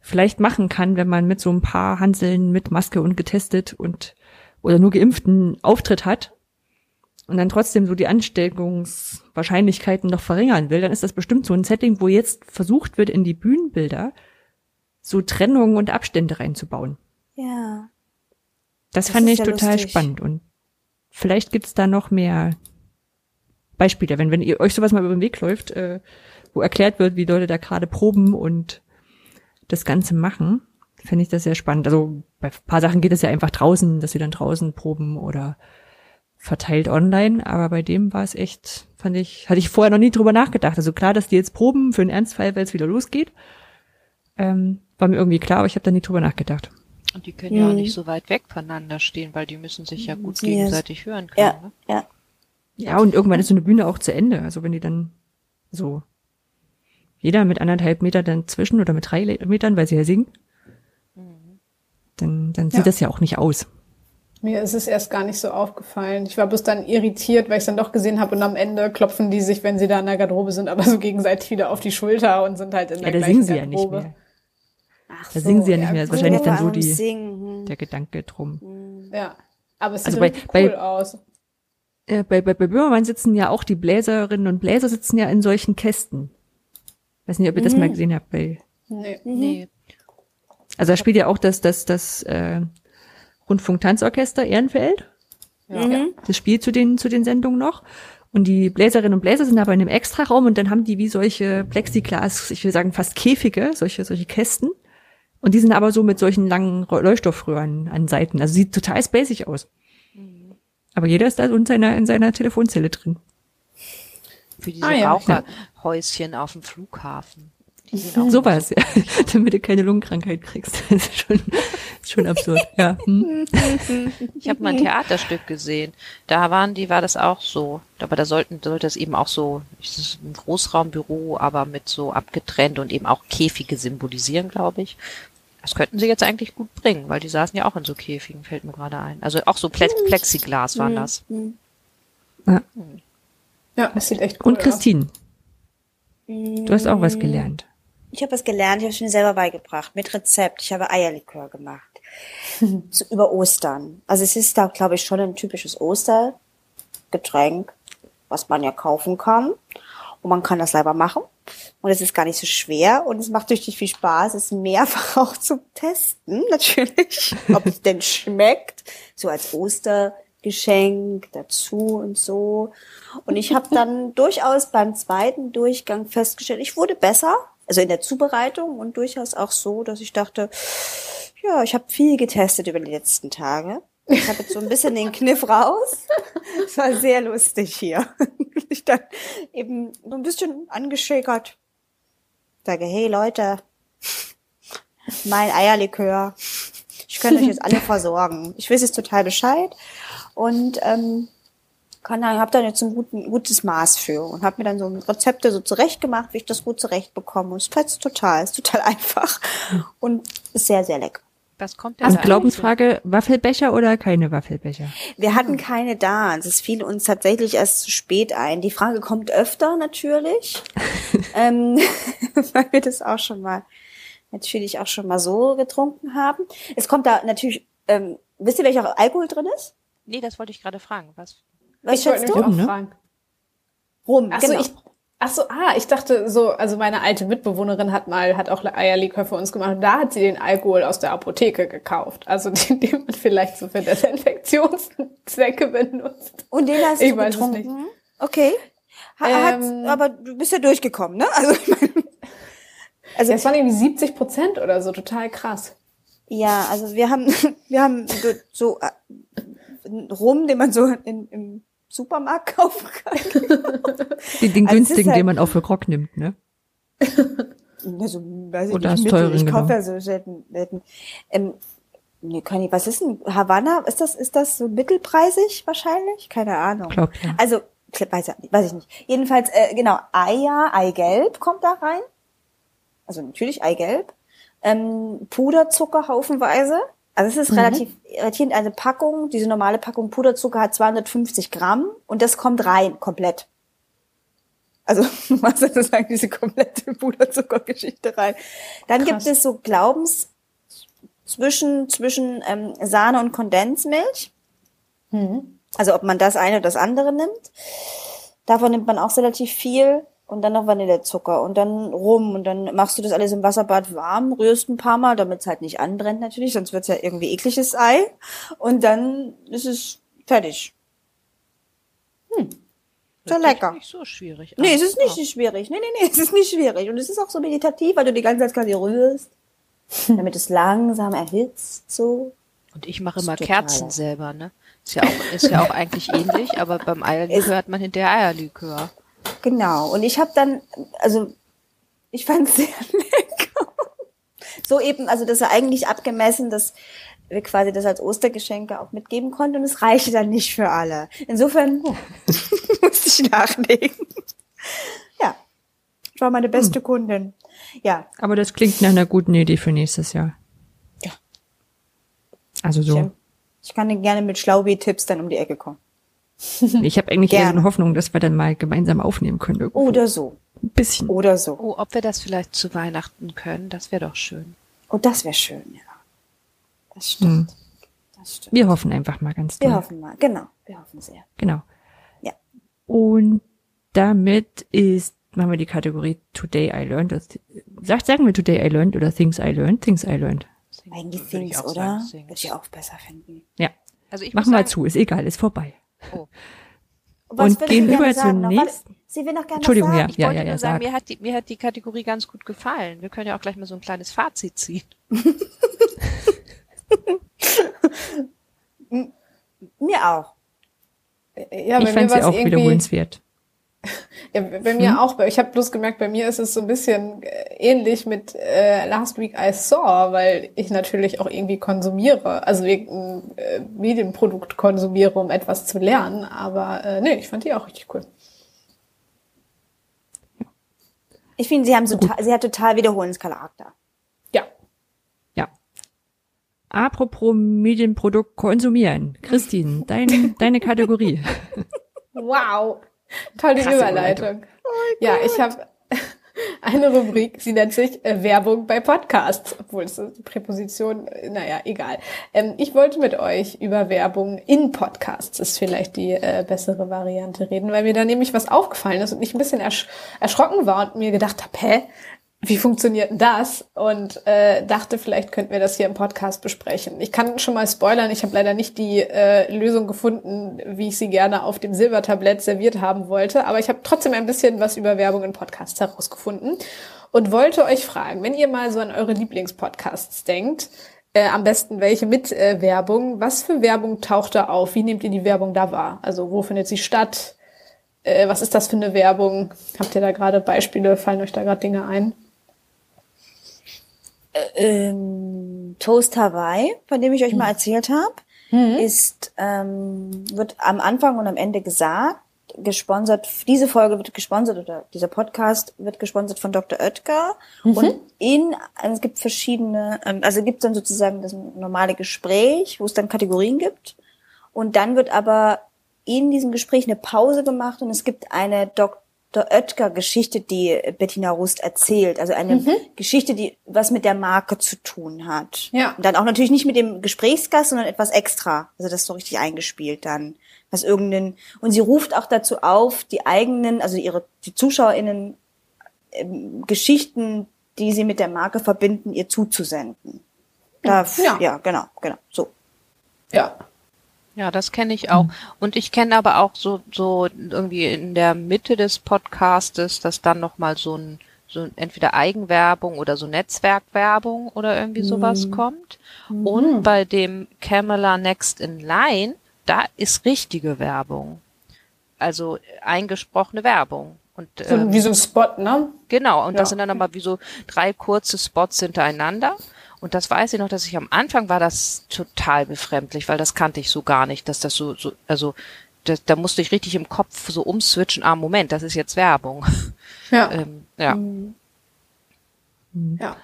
vielleicht machen kann, wenn man mit so ein paar Hanseln mit Maske und getestet und oder nur geimpften Auftritt hat und dann trotzdem so die Ansteckungswahrscheinlichkeiten noch verringern will, dann ist das bestimmt so ein Setting, wo jetzt versucht wird, in die Bühnenbilder so Trennungen und Abstände reinzubauen. Ja. Das, das fand ich ja total lustig. spannend und vielleicht gibt's da noch mehr Beispiele, wenn, wenn ihr euch sowas mal über den Weg läuft, äh, wo erklärt wird, wie Leute da gerade proben und das Ganze machen, finde ich das sehr spannend. Also bei paar Sachen geht es ja einfach draußen, dass sie dann draußen proben oder verteilt online, aber bei dem war es echt, fand ich, hatte ich vorher noch nie drüber nachgedacht. Also klar, dass die jetzt proben für einen Ernstfall, weil es wieder losgeht, ähm, war mir irgendwie klar, aber ich habe da nie drüber nachgedacht. Und die können mhm. ja auch nicht so weit weg voneinander stehen, weil die müssen sich ja gut gegenseitig yes. hören können. Ja, ne? ja. Ja, und irgendwann ist so eine Bühne auch zu Ende. Also wenn die dann so jeder mit anderthalb Meter dann zwischen oder mit drei Metern, weil sie ja singen, mhm. dann, dann sieht ja. das ja auch nicht aus. Mir ist es erst gar nicht so aufgefallen. Ich war bloß dann irritiert, weil ich es dann doch gesehen habe und am Ende klopfen die sich, wenn sie da in der Garderobe sind, aber so gegenseitig wieder auf die Schulter und sind halt in der ja, da singen sie Garderobe. ja nicht mehr. Ach da so, singen sie ja nicht mehr. Das ist wahrscheinlich dann so die, der Gedanke drum. Hm. Ja, aber es also sieht bei, cool bei, aus. Äh, bei, bei, bei Böhmermann sitzen ja auch die Bläserinnen und Bläser sitzen ja in solchen Kästen. Weiß nicht, ob ihr mhm. das mal gesehen habt bei. Nee. nee. Also da spielt ja auch das, das, das, äh, Rundfunk-Tanzorchester Ehrenfeld. Ja. Mhm. Das spielt zu den, zu den Sendungen noch. Und die Bläserinnen und Bläser sind aber in einem Extraraum und dann haben die wie solche Plexiglas, ich will sagen fast Käfige, solche, solche Kästen. Und die sind aber so mit solchen langen Leuchtstoffröhren an Seiten. Also sieht total spacig aus. Mhm. Aber jeder ist da so in seiner, in seiner Telefonzelle drin. Für diese ah, ja. Raucherhäuschen auf dem Flughafen. Sowas, ja. Damit du keine Lungenkrankheit kriegst. Das ist schon, ist schon absurd, ja. Hm. Ich habe mal ein Theaterstück gesehen. Da waren die, war das auch so. Aber da sollten, sollte es eben auch so, ein Großraumbüro, aber mit so abgetrennt und eben auch Käfige symbolisieren, glaube ich. Das könnten sie jetzt eigentlich gut bringen, weil die saßen ja auch in so Käfigen, fällt mir gerade ein. Also auch so Ple Plexiglas waren das. Ja. Ja, das sieht echt cool Und Christine. Du hast auch was gelernt. Ich habe was gelernt, ich habe es mir selber beigebracht, mit Rezept. Ich habe Eierlikör gemacht. so, über Ostern. Also es ist da, glaube ich, schon ein typisches Ostergetränk, was man ja kaufen kann. Und man kann das selber machen. Und es ist gar nicht so schwer und es macht richtig viel Spaß. Es ist mehrfach auch zum Testen, natürlich, ob es denn schmeckt. So als Ostergeschenk dazu und so. Und ich habe dann durchaus beim zweiten Durchgang festgestellt, ich wurde besser also in der Zubereitung und durchaus auch so, dass ich dachte, ja, ich habe viel getestet über die letzten Tage. Ich habe jetzt so ein bisschen den Kniff raus. Es war sehr lustig hier. Ich dann eben so ein bisschen angeschäkert. Sage, hey Leute, mein Eierlikör. Ich könnte euch jetzt alle versorgen. Ich weiß jetzt total Bescheid. Und ähm, kann dann, habe dann jetzt ein guten, gutes Maß für und habe mir dann so Rezepte so zurecht gemacht, wie ich das gut zurecht bekomme. Und es passt total, ist total einfach und ist sehr, sehr lecker. Was kommt denn Und da Glaubensfrage, Waffelbecher oder keine Waffelbecher? Wir hatten keine da. Es fiel uns tatsächlich erst zu spät ein. Die Frage kommt öfter natürlich, ähm, weil wir das auch schon mal natürlich auch schon mal so getrunken haben. Es kommt da natürlich, ähm, wisst ihr, welcher Alkohol drin ist? Nee, das wollte ich gerade fragen. Was? Was ich wollte schätzt du? auch ne? fragen. Rum, Ach so, genau. ich, ach so, ah, ich dachte so, also meine alte Mitbewohnerin hat mal, hat auch Eierlikör für uns gemacht und da hat sie den Alkohol aus der Apotheke gekauft. Also den, den man vielleicht so für Desinfektionszwecke benutzt. Und den hast Ich du weiß es getrunken? Okay. Ha, Ähm, hat, aber du bist ja durchgekommen, ne? Also ich meine, also Das waren irgendwie 70 Prozent oder so, total krass. ja, also wir haben wir haben so, so äh, Rum, den man so in, im Supermarkt kaufen kann. Den, den Also günstigen, halt- den man auch für Grog nimmt, ne? Also, weiß ich Oder nicht, teuren, ich genau. kaufe ja so selten, selten. Ähm, nee, kann ich, was ist denn Havanna? Ist das, ist das so mittelpreisig wahrscheinlich? Keine Ahnung. Glaub ja. Also, weiß, weiß ich nicht. Jedenfalls, äh, genau, Eier, Eigelb kommt da rein. Also natürlich Eigelb. Ähm, Puderzucker haufenweise. Also es ist Mhm. relativ irritierend. Eine Packung, diese normale Packung Puderzucker hat 250 Gramm und das kommt rein, komplett. Also machst sozusagen diese komplette Puderzuckergeschichte rein. Dann Krass. gibt es so Glaubens zwischen, zwischen ähm, Sahne und Kondensmilch. Also ob man das eine oder das andere nimmt. Davon nimmt man auch relativ viel. Und dann noch Vanillezucker und dann rum und dann machst du das alles im Wasserbad warm, rührst ein paar Mal, damit es halt nicht anbrennt natürlich, sonst wird's ja irgendwie ekliges Ei. Und dann ist es fertig. Hm. Sehr lecker. Nicht so schwierig. Nee, es ist nicht ja. schwierig. Nee, nee, nee, es ist nicht schwierig. Und es ist auch so meditativ, weil du die ganze Zeit quasi rührst, damit es langsam erhitzt, so. Und ich mache immer. Kerzen selber, ne? Ist ja auch, ist ja auch eigentlich ähnlich, aber beim Eierlikör hat man hinterher Eierlikör. Genau. Und ich habe dann, also ich fand es sehr lecker. So eben, also das war eigentlich abgemessen, dass wir quasi das als Ostergeschenke auch mitgeben konnten und es reichte dann nicht für alle. Insofern musste ich nachlegen. Ja, ich war meine beste Kundin. Ja, Aber das klingt nach einer guten Idee für nächstes Jahr. Ja. Also so. ich kann dir gerne mit Schlaubi-Tipps dann um die Ecke kommen. Ich habe eigentlich eher so eine Hoffnung, dass wir dann mal gemeinsam aufnehmen können. Irgendwo. Oder so. Ein bisschen. Oder so. Oh, ob wir das vielleicht zu Weihnachten können, das wäre doch schön. Oh, das wäre schön, ja. Das stimmt. Das stimmt. Wir hoffen einfach mal ganz Wir doll. hoffen mal. Genau, wir hoffen sehr. Genau. Ja. Und damit ist, machen wir die Kategorie Today I Learned. Das, sagt, sagen wir Today I Learned oder Things I Learned? Things I Learned. Eigentlich Things, oder? Würde ich auch besser finden. Ja. Also ich wir sagen, zu, ist egal, ist vorbei. Oh. Und würdest gehen über sagen? Warte, nächsten- Sie will noch gerne Entschuldigung, was ja, sagen. Ich ja, wollte ja, nur ja, sagen, sag. mir hat, die, mir hat die Kategorie ganz gut gefallen. Wir können ja auch gleich mal so ein kleines Fazit ziehen. Mir auch. Ja, ich fand sie auch irgendwie, wiederholenswert. Ja, bei mir auch. Ich habe bloß gemerkt, bei mir ist es so ein bisschen äh, ähnlich mit äh, Last Week I Saw, weil ich natürlich auch irgendwie konsumiere, also ein äh, Medienprodukt konsumiere, um etwas zu lernen. Aber äh, nee, ich fand die auch richtig cool. Ich finde, sie haben so, sie hat total Wiederholenscharakter. Ja. Ja. Apropos Medienprodukt konsumieren. Christine, dein, deine Kategorie. Wow. Tolle Krasse Überleitung. ja, ich habe eine Rubrik, sie nennt sich äh, Werbung bei Podcasts, obwohl es die Präposition, äh, naja, egal. Ähm, ich wollte mit euch über Werbung in Podcasts, ist vielleicht die äh, bessere Variante, reden, weil mir da nämlich was aufgefallen ist und ich ein bisschen ersch erschrocken war und mir gedacht habe, hä, wie funktioniert denn das? Und äh, dachte, vielleicht könnten wir das hier im Podcast besprechen. Ich kann schon mal spoilern, ich habe leider nicht die äh, Lösung gefunden, wie ich sie gerne auf dem Silbertablett serviert haben wollte, aber ich habe trotzdem ein bisschen was über Werbung in Podcasts herausgefunden und wollte euch fragen, wenn ihr mal so an eure Lieblingspodcasts denkt, äh, am besten welche mit äh, Werbung, was für Werbung taucht da auf? Wie nehmt ihr die Werbung da wahr? Also wo findet sie statt? Äh, was ist das für eine Werbung? Habt ihr da gerade Beispiele? Fallen euch da gerade Dinge ein? Ähm, Toast Hawaii, von dem ich euch mal erzählt habe, Mhm. ist, ähm, wird am Anfang und am Ende gesagt, gesponsert, diese Folge wird gesponsert oder dieser Podcast wird gesponsert von Dr. Oetker. Mhm. Und in, also es gibt verschiedene, ähm, also es gibt dann sozusagen das normale Gespräch, wo es dann Kategorien gibt. Und dann wird aber in diesem Gespräch eine Pause gemacht und es gibt eine Dr. Oetker-Geschichte, die Bettina Rust erzählt. Also eine mhm. Geschichte, die was mit der Marke zu tun hat. Ja. Und dann auch natürlich nicht mit dem Gesprächsgast, sondern etwas extra. Also das ist so richtig eingespielt dann. Was irgendeinen, und sie ruft auch dazu auf, die eigenen, also ihre, die ZuschauerInnen, ähm, Geschichten, die sie mit der Marke verbinden, ihr zuzusenden. Da, ja. ja, genau, genau, so. Ja, ja, das kenne ich auch. Mhm. Und ich kenne aber auch so, so irgendwie in der Mitte des Podcastes, dass dann nochmal so ein, so entweder Eigenwerbung oder so Netzwerkwerbung oder irgendwie sowas mhm. kommt. Mhm. Und bei dem Camela Next in Line, da ist richtige Werbung. Also eingesprochene Werbung. Und, ähm, wie so ein Spot, ne? Genau, und ja. das sind dann nochmal wie so drei kurze Spots hintereinander. Und das weiß ich noch, dass ich am Anfang war das total befremdlich, weil das kannte ich so gar nicht, dass das so, so also das, da musste ich richtig im Kopf so umswitchen, ah, Moment, das ist jetzt Werbung. Ja. ähm, ja. Mhm. ja.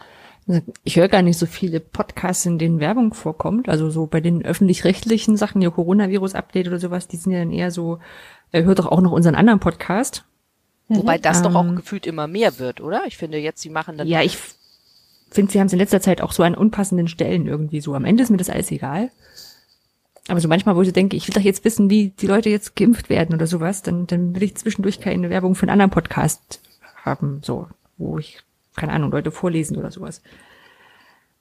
Also, ich höre gar nicht so viele Podcasts, in denen Werbung vorkommt. Also so bei den öffentlich-rechtlichen Sachen, hier Coronavirus-Update oder sowas, die sind ja dann eher so, äh, hört doch auch noch unseren anderen Podcast. Wobei das ähm, doch auch ähm. gefühlt immer mehr wird, oder? Ich finde jetzt, sie machen dann. Ja, ich finde, sie haben es in letzter Zeit auch so an unpassenden Stellen irgendwie so. Am Ende ist mir das alles egal. Aber so manchmal, wo ich denke, ich will doch jetzt wissen, wie die Leute jetzt geimpft werden oder sowas, dann, dann will ich zwischendurch keine Werbung für einen anderen Podcast haben, so, wo ich, keine Ahnung, Leute vorlesen oder sowas.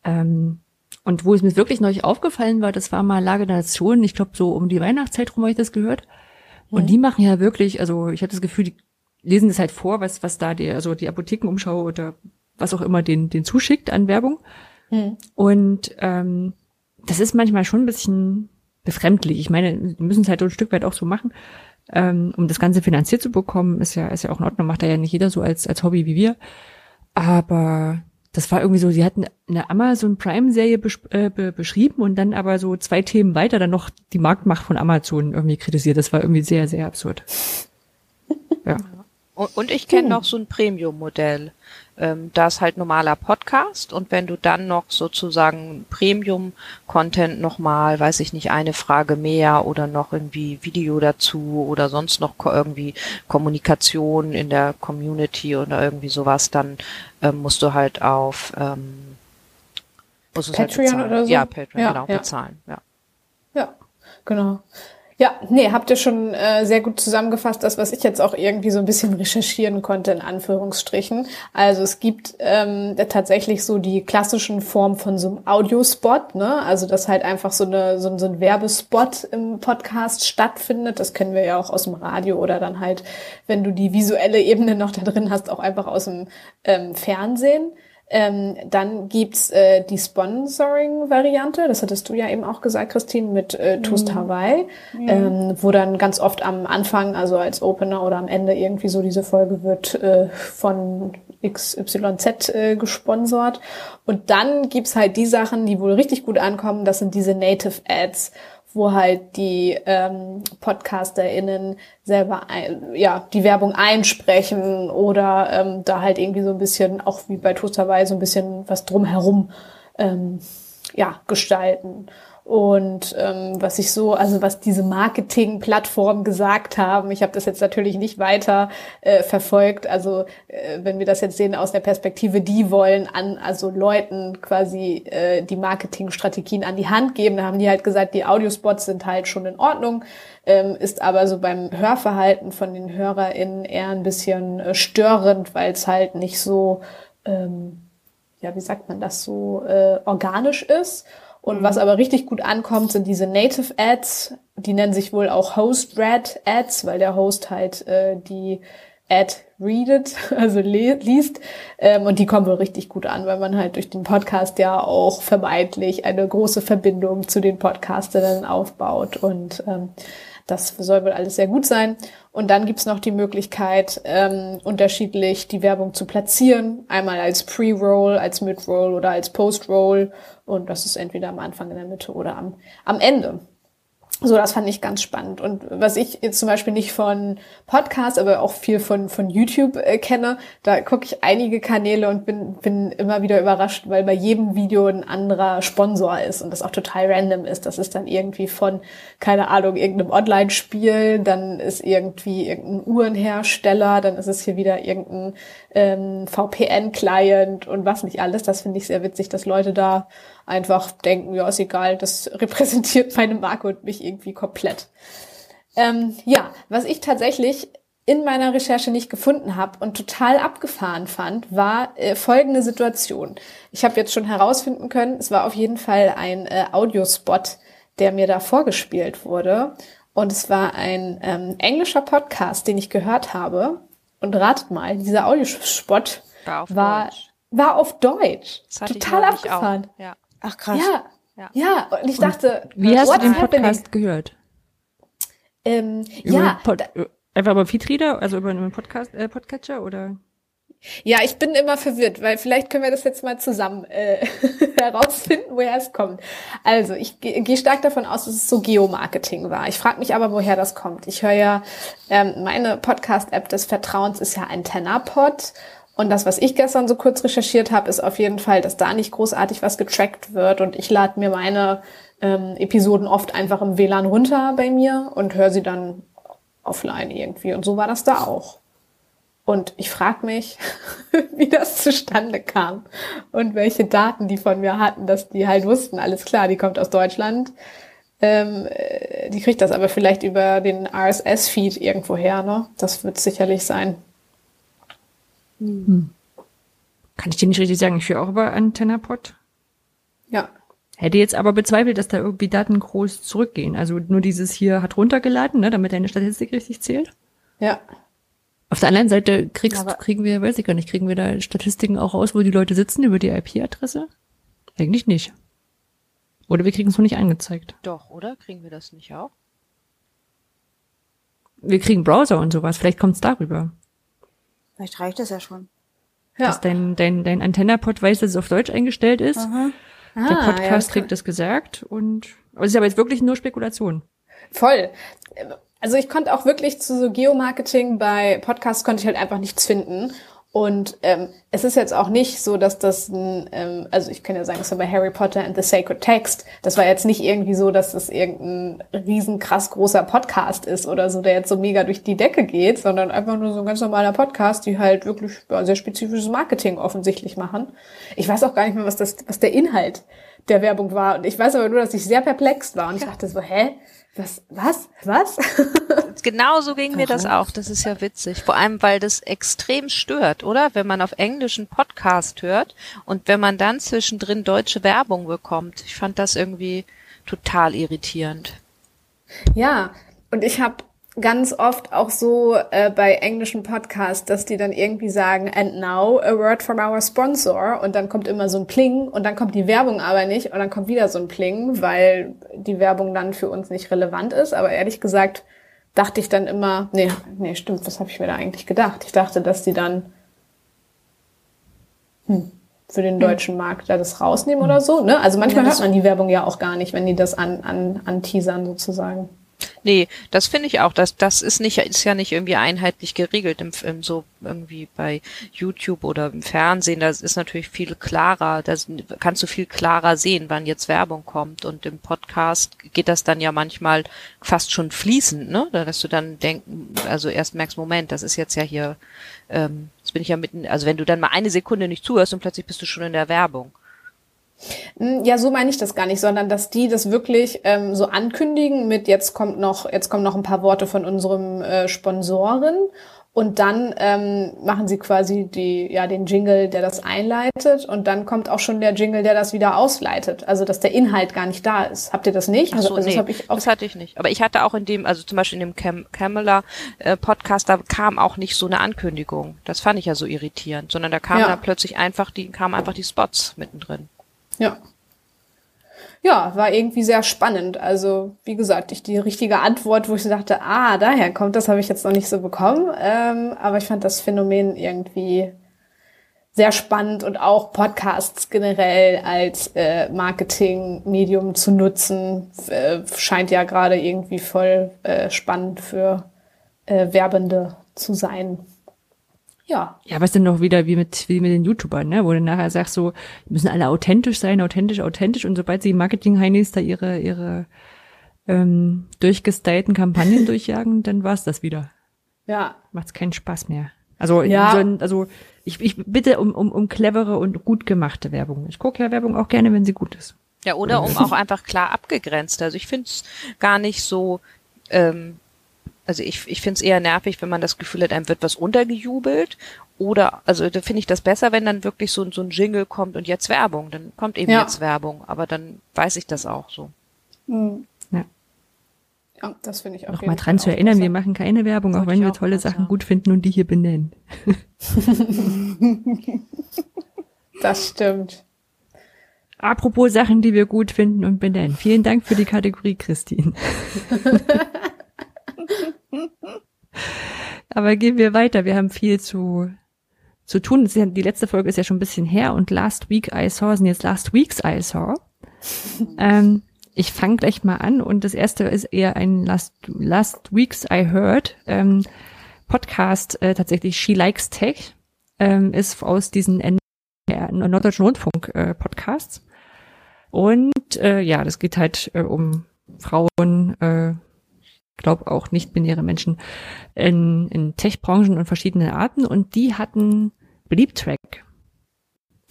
Ähm, und wo es mir wirklich neulich aufgefallen war, das war mal Lage der Nation, ich glaube so um die Weihnachtszeit rum habe ich das gehört. Und mhm. die machen ja wirklich, also ich hatte das Gefühl, die lesen das halt vor, was, was da die, also die Apothekenumschau oder was auch immer den, den zuschickt an Werbung. Hm. Und ähm, das ist manchmal schon ein bisschen befremdlich. Ich meine, die müssen es halt so ein Stück weit auch so machen, ähm, um das Ganze finanziert zu bekommen, ist ja, ist ja auch in Ordnung, macht da ja nicht jeder so als, als Hobby wie wir. Aber das war irgendwie so, sie hatten eine Amazon Prime-Serie äh, be beschrieben und dann aber so zwei Themen weiter dann noch die Marktmacht von Amazon irgendwie kritisiert. Das war irgendwie sehr, sehr absurd. Ja. Und ich kenne hm. noch so ein Premium-Modell ähm, da ist halt normaler Podcast und wenn du dann noch sozusagen Premium-Content nochmal, weiß ich nicht, eine Frage mehr oder noch irgendwie Video dazu oder sonst noch irgendwie Kommunikation in der Community oder irgendwie sowas, dann ähm, musst du halt auf ähm, musst halt Patreon halt oder so? Ja, Patreon, ja, genau, ja. bezahlen, ja. Ja, genau. Ja, nee, habt ihr schon äh, sehr gut zusammengefasst, das, was ich jetzt auch irgendwie so ein bisschen recherchieren konnte, in Anführungsstrichen. Also es gibt ähm, tatsächlich so die klassischen Formen von so einem Audiospot, ne? Also dass halt einfach so, eine, so, so ein Werbespot im Podcast stattfindet. Das kennen wir ja auch aus dem Radio oder dann halt, wenn du die visuelle Ebene noch da drin hast, auch einfach aus dem ähm, Fernsehen. Ähm, dann gibt's äh, die Sponsoring-Variante, das hattest du ja eben auch gesagt, Christine, mit äh, Toast mhm. Hawaii, mhm. ähm, wo dann ganz oft am Anfang, also als Opener oder am Ende irgendwie so diese Folge wird äh, von XYZ äh, gesponsert. Und dann gibt's halt die Sachen, die wohl richtig gut ankommen, das sind diese Native Ads wo halt die ähm, PodcasterInnen selber ein, ja die Werbung einsprechen oder ähm, da halt irgendwie so ein bisschen, auch wie bei Toasterwei, so ein bisschen was drumherum ähm, ja, gestalten. Und ähm, was ich so, also was diese Marketing-Plattformen gesagt haben, ich habe das jetzt natürlich nicht weiter äh, verfolgt. Also äh, wenn wir das jetzt sehen aus der Perspektive, die wollen an also Leuten quasi äh, die Marketingstrategien an die Hand geben, da haben die halt gesagt, die Audiospots sind halt schon in Ordnung, ähm, ist aber so beim Hörverhalten von den HörerInnen eher ein bisschen äh, störend, weil es halt nicht so ähm, ja, wie sagt man das so, äh, organisch ist. Und mhm. was aber richtig gut ankommt, sind diese Native Ads. Die nennen sich wohl auch Host Read Ads, weil der Host halt äh, die Ad readet, also liest. Ähm, und die kommen wohl richtig gut an, weil man halt durch den Podcast ja auch vermeintlich eine große Verbindung zu den Podcasterinnen aufbaut. Und ähm, das soll wohl alles sehr gut sein. Und dann gibt's noch die Möglichkeit, ähm, unterschiedlich die Werbung zu platzieren. Einmal als Pre-Roll, als Mid-Roll oder als Post-Roll. Und das ist entweder am Anfang, in der Mitte oder am, am Ende. So, das fand ich ganz spannend. Und was ich jetzt zum Beispiel nicht von Podcasts, aber auch viel von, von YouTube äh, kenne, da gucke ich einige Kanäle und bin, bin immer wieder überrascht, weil bei jedem Video ein anderer Sponsor ist und das auch total random ist. Das ist dann irgendwie von, keine Ahnung, irgendeinem Online-Spiel, dann ist irgendwie irgendein Uhrenhersteller, dann ist es hier wieder irgendein ähm, VPN-Client und was nicht alles. Das finde ich sehr witzig, dass Leute da einfach denken, ja, ist egal, das repräsentiert meine Marke und mich irgendwie komplett. Ähm, ja, was ich tatsächlich in meiner Recherche nicht gefunden habe und total abgefahren fand, war äh, folgende Situation. Ich habe jetzt schon herausfinden können, es war auf jeden Fall ein äh, Audiospot, der mir da vorgespielt wurde. Und es war ein ähm, englischer Podcast, den ich gehört habe. Und ratet mal, dieser Audiospot war auf war, Deutsch. War auf Deutsch. Total abgefahren. Ja. Ach krass. Ja, ja. ja. Und ich dachte, und wie hast du den Podcast happening? gehört? Ähm, ja. Pod, einfach über Feedreader, also über einen Podcast, äh, Podcatcher oder? Ja, ich bin immer verwirrt, weil vielleicht können wir das jetzt mal zusammen äh, herausfinden, woher es kommt. Also, ich gehe stark davon aus, dass es so Geomarketing war. Ich frage mich aber, woher das kommt. Ich höre ja, ähm, meine Podcast-App des Vertrauens ist ja ein Tennerpod und das, was ich gestern so kurz recherchiert habe, ist auf jeden Fall, dass da nicht großartig was getrackt wird. Und ich lade mir meine ähm, Episoden oft einfach im WLAN runter bei mir und höre sie dann offline irgendwie. Und so war das da auch. Und ich frage mich, wie das zustande kam und welche Daten die von mir hatten, dass die halt wussten, alles klar, die kommt aus Deutschland. Ähm, äh, die kriegt das aber vielleicht über den RSS-Feed irgendwo her, ne? Das wird sicherlich sein. Hm. Kann ich dir nicht richtig sagen. Ich höre auch über AntennaPod. Ja. Hätte jetzt aber bezweifelt, dass da irgendwie Daten groß zurückgehen. Also nur dieses hier hat runtergeladen, ne, damit deine Statistik richtig zählt. Ja. Auf der anderen Seite kriegst, aber kriegen wir, weiß ich gar nicht, kriegen wir da Statistiken auch raus, wo die Leute sitzen über die IP-Adresse? Eigentlich nicht. Oder wir kriegen es noch nicht angezeigt. Doch, oder? Kriegen wir das nicht auch? Wir kriegen Browser und sowas. Vielleicht kommt es darüber. Vielleicht reicht das ja schon. Ja. Dass dein, dein, dein Antennapod weiß, dass es auf Deutsch eingestellt ist. Aha. Ah, Der Podcast ja, kriegt das gesagt und, aber es ist aber jetzt wirklich nur Spekulation. Voll. Also ich konnte auch wirklich zu so Geomarketing bei Podcasts konnte ich halt einfach nichts finden. Und ähm, es ist jetzt auch nicht so, dass das ein, ähm, also ich kann ja sagen, es war bei Harry Potter and the Sacred Text. Das war jetzt nicht irgendwie so, dass das irgendein riesen krass großer Podcast ist oder so, der jetzt so mega durch die Decke geht, sondern einfach nur so ein ganz normaler Podcast, die halt wirklich ja, sehr spezifisches Marketing offensichtlich machen. Ich weiß auch gar nicht mehr, was das, was der Inhalt der Werbung war. Und ich weiß aber nur, dass ich sehr perplex war und ich dachte so, hä? Was? Was? Was? genau so ging mir das auch. Das ist ja witzig. Vor allem, weil das extrem stört, oder? Wenn man auf englischen Podcast hört und wenn man dann zwischendrin deutsche Werbung bekommt. Ich fand das irgendwie total irritierend. Ja, und ich habe ganz oft auch so äh, bei englischen Podcasts, dass die dann irgendwie sagen, and now a word from our sponsor und dann kommt immer so ein Pling und dann kommt die Werbung aber nicht und dann kommt wieder so ein Pling, weil die Werbung dann für uns nicht relevant ist. Aber ehrlich gesagt dachte ich dann immer, nee, nee, stimmt, was habe ich mir da eigentlich gedacht? Ich dachte, dass die dann hm, für den hm. deutschen Markt da das rausnehmen oder so. Ne? Also manchmal ja, hört man die Werbung ja auch gar nicht, wenn die das an, an, an teasern sozusagen. Nee, das finde ich auch. Das, das ist nicht, ist ja nicht irgendwie einheitlich geregelt im, im so irgendwie bei YouTube oder im Fernsehen. Das ist natürlich viel klarer. Da kannst du viel klarer sehen, wann jetzt Werbung kommt. Und im Podcast geht das dann ja manchmal fast schon fließend, ne? Dass du dann denken, also erst merkst, Moment, das ist jetzt ja hier, ähm, jetzt bin ich ja mitten, also wenn du dann mal eine Sekunde nicht zuhörst und plötzlich bist du schon in der Werbung. Hm, ja, so meine ich das gar nicht, sondern dass die das wirklich ähm, so ankündigen mit jetzt kommt noch, jetzt kommen noch ein paar Worte von unserem äh, Sponsoren und dann ähm, machen sie quasi die, ja, den Jingle, der das einleitet und dann kommt auch schon der Jingle, der das wieder ausleitet. Also dass der Inhalt gar nicht da ist. Habt ihr das nicht? Also, so, also, nee, das, ich auch das hatte ich nicht. Aber ich hatte auch in dem, also zum Beispiel in dem Cam Camela äh, Podcast, da kam auch nicht so eine Ankündigung. Das fand ich ja so irritierend, sondern da kamen ja. da plötzlich einfach die, kamen einfach die Spots mittendrin. Ja. Ja, war irgendwie sehr spannend. Also, wie gesagt, ich die richtige Antwort, wo ich dachte, ah, daher kommt, das habe ich jetzt noch nicht so bekommen. Ähm, aber ich fand das Phänomen irgendwie sehr spannend und auch Podcasts generell als äh, Marketingmedium zu nutzen, äh, scheint ja gerade irgendwie voll äh, spannend für äh, Werbende zu sein. Ja. Ja, was denn noch wieder wie mit, wie mit den YouTubern, ne? Wo du nachher sagst so, müssen alle authentisch sein, authentisch, authentisch und sobald sie Marketing-Heinis da ihre, ihre ähm, durchgestylten Kampagnen durchjagen, dann war's das wieder. Ja. Macht's keinen Spaß mehr. Also, ja. so, also ich, ich bitte um, um, um clevere und gut gemachte Werbung. Ich gucke ja Werbung auch gerne, wenn sie gut ist. Ja, oder um auch einfach klar abgegrenzt. Also ich finde es gar nicht so, ähm, also ich, ich finde es eher nervig, wenn man das Gefühl hat, einem wird was untergejubelt. Oder, also da finde ich das besser, wenn dann wirklich so, so ein Jingle kommt und jetzt Werbung. Dann kommt eben ja. jetzt Werbung, aber dann weiß ich das auch so. Mhm. Ja. Ja, das finde ich auch. Nochmal dran zu erinnern, besser. wir machen keine Werbung, auch wenn wir auch tolle Sachen gut finden und die hier benennen. das stimmt. Apropos Sachen, die wir gut finden und benennen. Vielen Dank für die Kategorie, Christine. Aber gehen wir weiter. Wir haben viel zu, zu tun. Die letzte Folge ist ja schon ein bisschen her und Last Week I Saw sind jetzt Last Weeks I Saw. ähm, ich fange gleich mal an und das erste ist eher ein Last, Last Weeks I Heard ähm, Podcast, äh, tatsächlich She Likes Tech, ähm, ist aus diesen Norddeutschen Rundfunk äh, Podcasts. Und äh, ja, das geht halt äh, um Frauen, äh, glaube auch nicht-binäre Menschen in, in Tech-Branchen und verschiedenen Arten. Und die hatten Bleep Track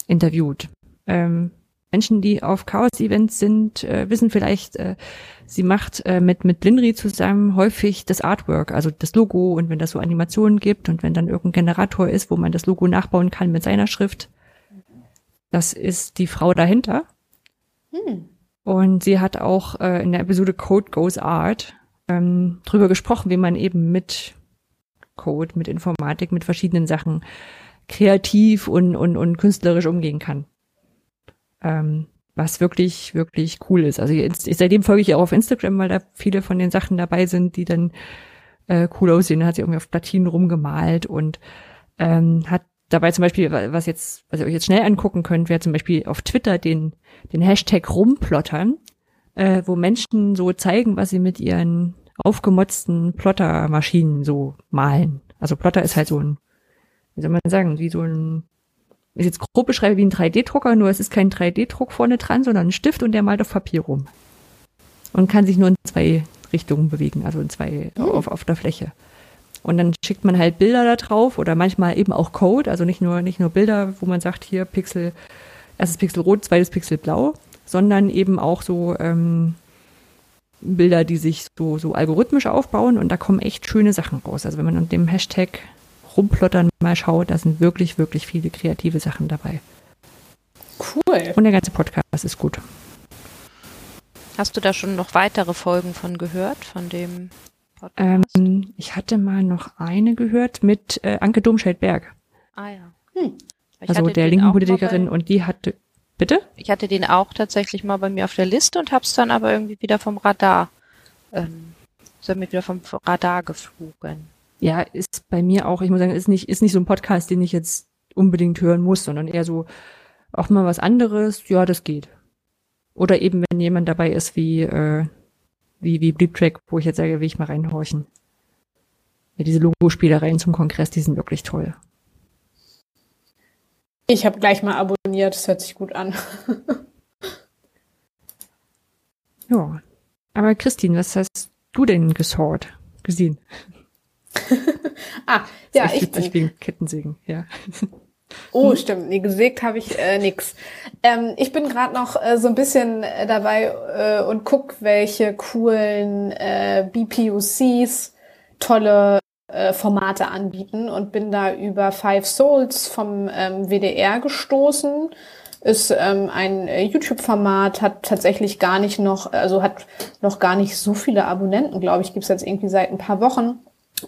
interviewt. Ähm, Menschen, die auf Chaos-Events sind, äh, wissen vielleicht, äh, sie macht äh, mit, mit Blinry zusammen häufig das Artwork, also das Logo und wenn das so Animationen gibt und wenn dann irgendein Generator ist, wo man das Logo nachbauen kann mit seiner Schrift, das ist die Frau dahinter. Hm. Und sie hat auch äh, in der Episode Code Goes Art ähm, drüber gesprochen, wie man eben mit Code, mit Informatik, mit verschiedenen Sachen kreativ und, und, und künstlerisch umgehen kann ähm, was wirklich, wirklich cool ist. Also ich, seitdem folge ich auch auf Instagram, weil da viele von den Sachen dabei sind, die dann äh, cool aussehen. Da hat sie irgendwie auf Platinen rumgemalt und ähm, hat dabei zum Beispiel, was jetzt, was ihr euch jetzt schnell angucken könnt, wäre zum Beispiel auf Twitter den, den Hashtag rumplottern, äh, wo Menschen so zeigen, was sie mit ihren aufgemotzten Plottermaschinen so malen. Also Plotter ist halt so ein, wie soll man sagen, wie so ein ich jetzt grob beschreibe wie ein 3D-Drucker, nur es ist kein 3D-Druck vorne dran, sondern ein Stift und der malt auf Papier rum. Und kann sich nur in zwei Richtungen bewegen, also in zwei oh. auf, auf der Fläche. Und dann schickt man halt Bilder da drauf oder manchmal eben auch Code, also nicht nur, nicht nur Bilder, wo man sagt, hier Pixel, erstes Pixel rot, zweites Pixel blau, sondern eben auch so ähm, Bilder, die sich so, so algorithmisch aufbauen und da kommen echt schöne Sachen raus. Also wenn man unter dem Hashtag rumplottern mal schaut, da sind wirklich, wirklich viele kreative Sachen dabei. Cool. Und der ganze Podcast ist gut. Hast du da schon noch weitere Folgen von gehört, von dem Podcast? Ähm, ich hatte mal noch eine gehört mit äh, Anke Domscheit-Berg. Ah ja. Hm. Also der linken Politikerin und die hatte, bitte? Ich hatte den auch tatsächlich mal bei mir auf der Liste und hab's dann aber irgendwie wieder vom Radar, ähm, ist mir wieder vom Radar geflogen ja, ist bei mir auch, ich muss sagen, ist nicht, ist nicht so ein Podcast, den ich jetzt unbedingt hören muss, sondern eher so auch mal was anderes, ja, das geht. Oder eben, wenn jemand dabei ist wie, äh, wie, wie Bleep Track, wo ich jetzt sage, will ich mal reinhorchen. Ja, diese Logospielereien zum Kongress, die sind wirklich toll. Ich habe gleich mal abonniert, das hört sich gut an. ja. Aber Christine, was hast du denn gesort, gesehen? ah, ja, ich bin. wegen Kettensägen, ja. Oh, stimmt. Nee, gesägt habe ich äh, nix. Ähm, ich bin gerade noch äh, so ein bisschen äh, dabei äh, und guck, welche coolen äh, BPUCs tolle äh, Formate anbieten und bin da über Five Souls vom ähm, WDR gestoßen. Ist ähm, ein äh, YouTube-Format, hat tatsächlich gar nicht noch, also hat noch gar nicht so viele Abonnenten, glaube ich, gibt's jetzt irgendwie seit ein paar Wochen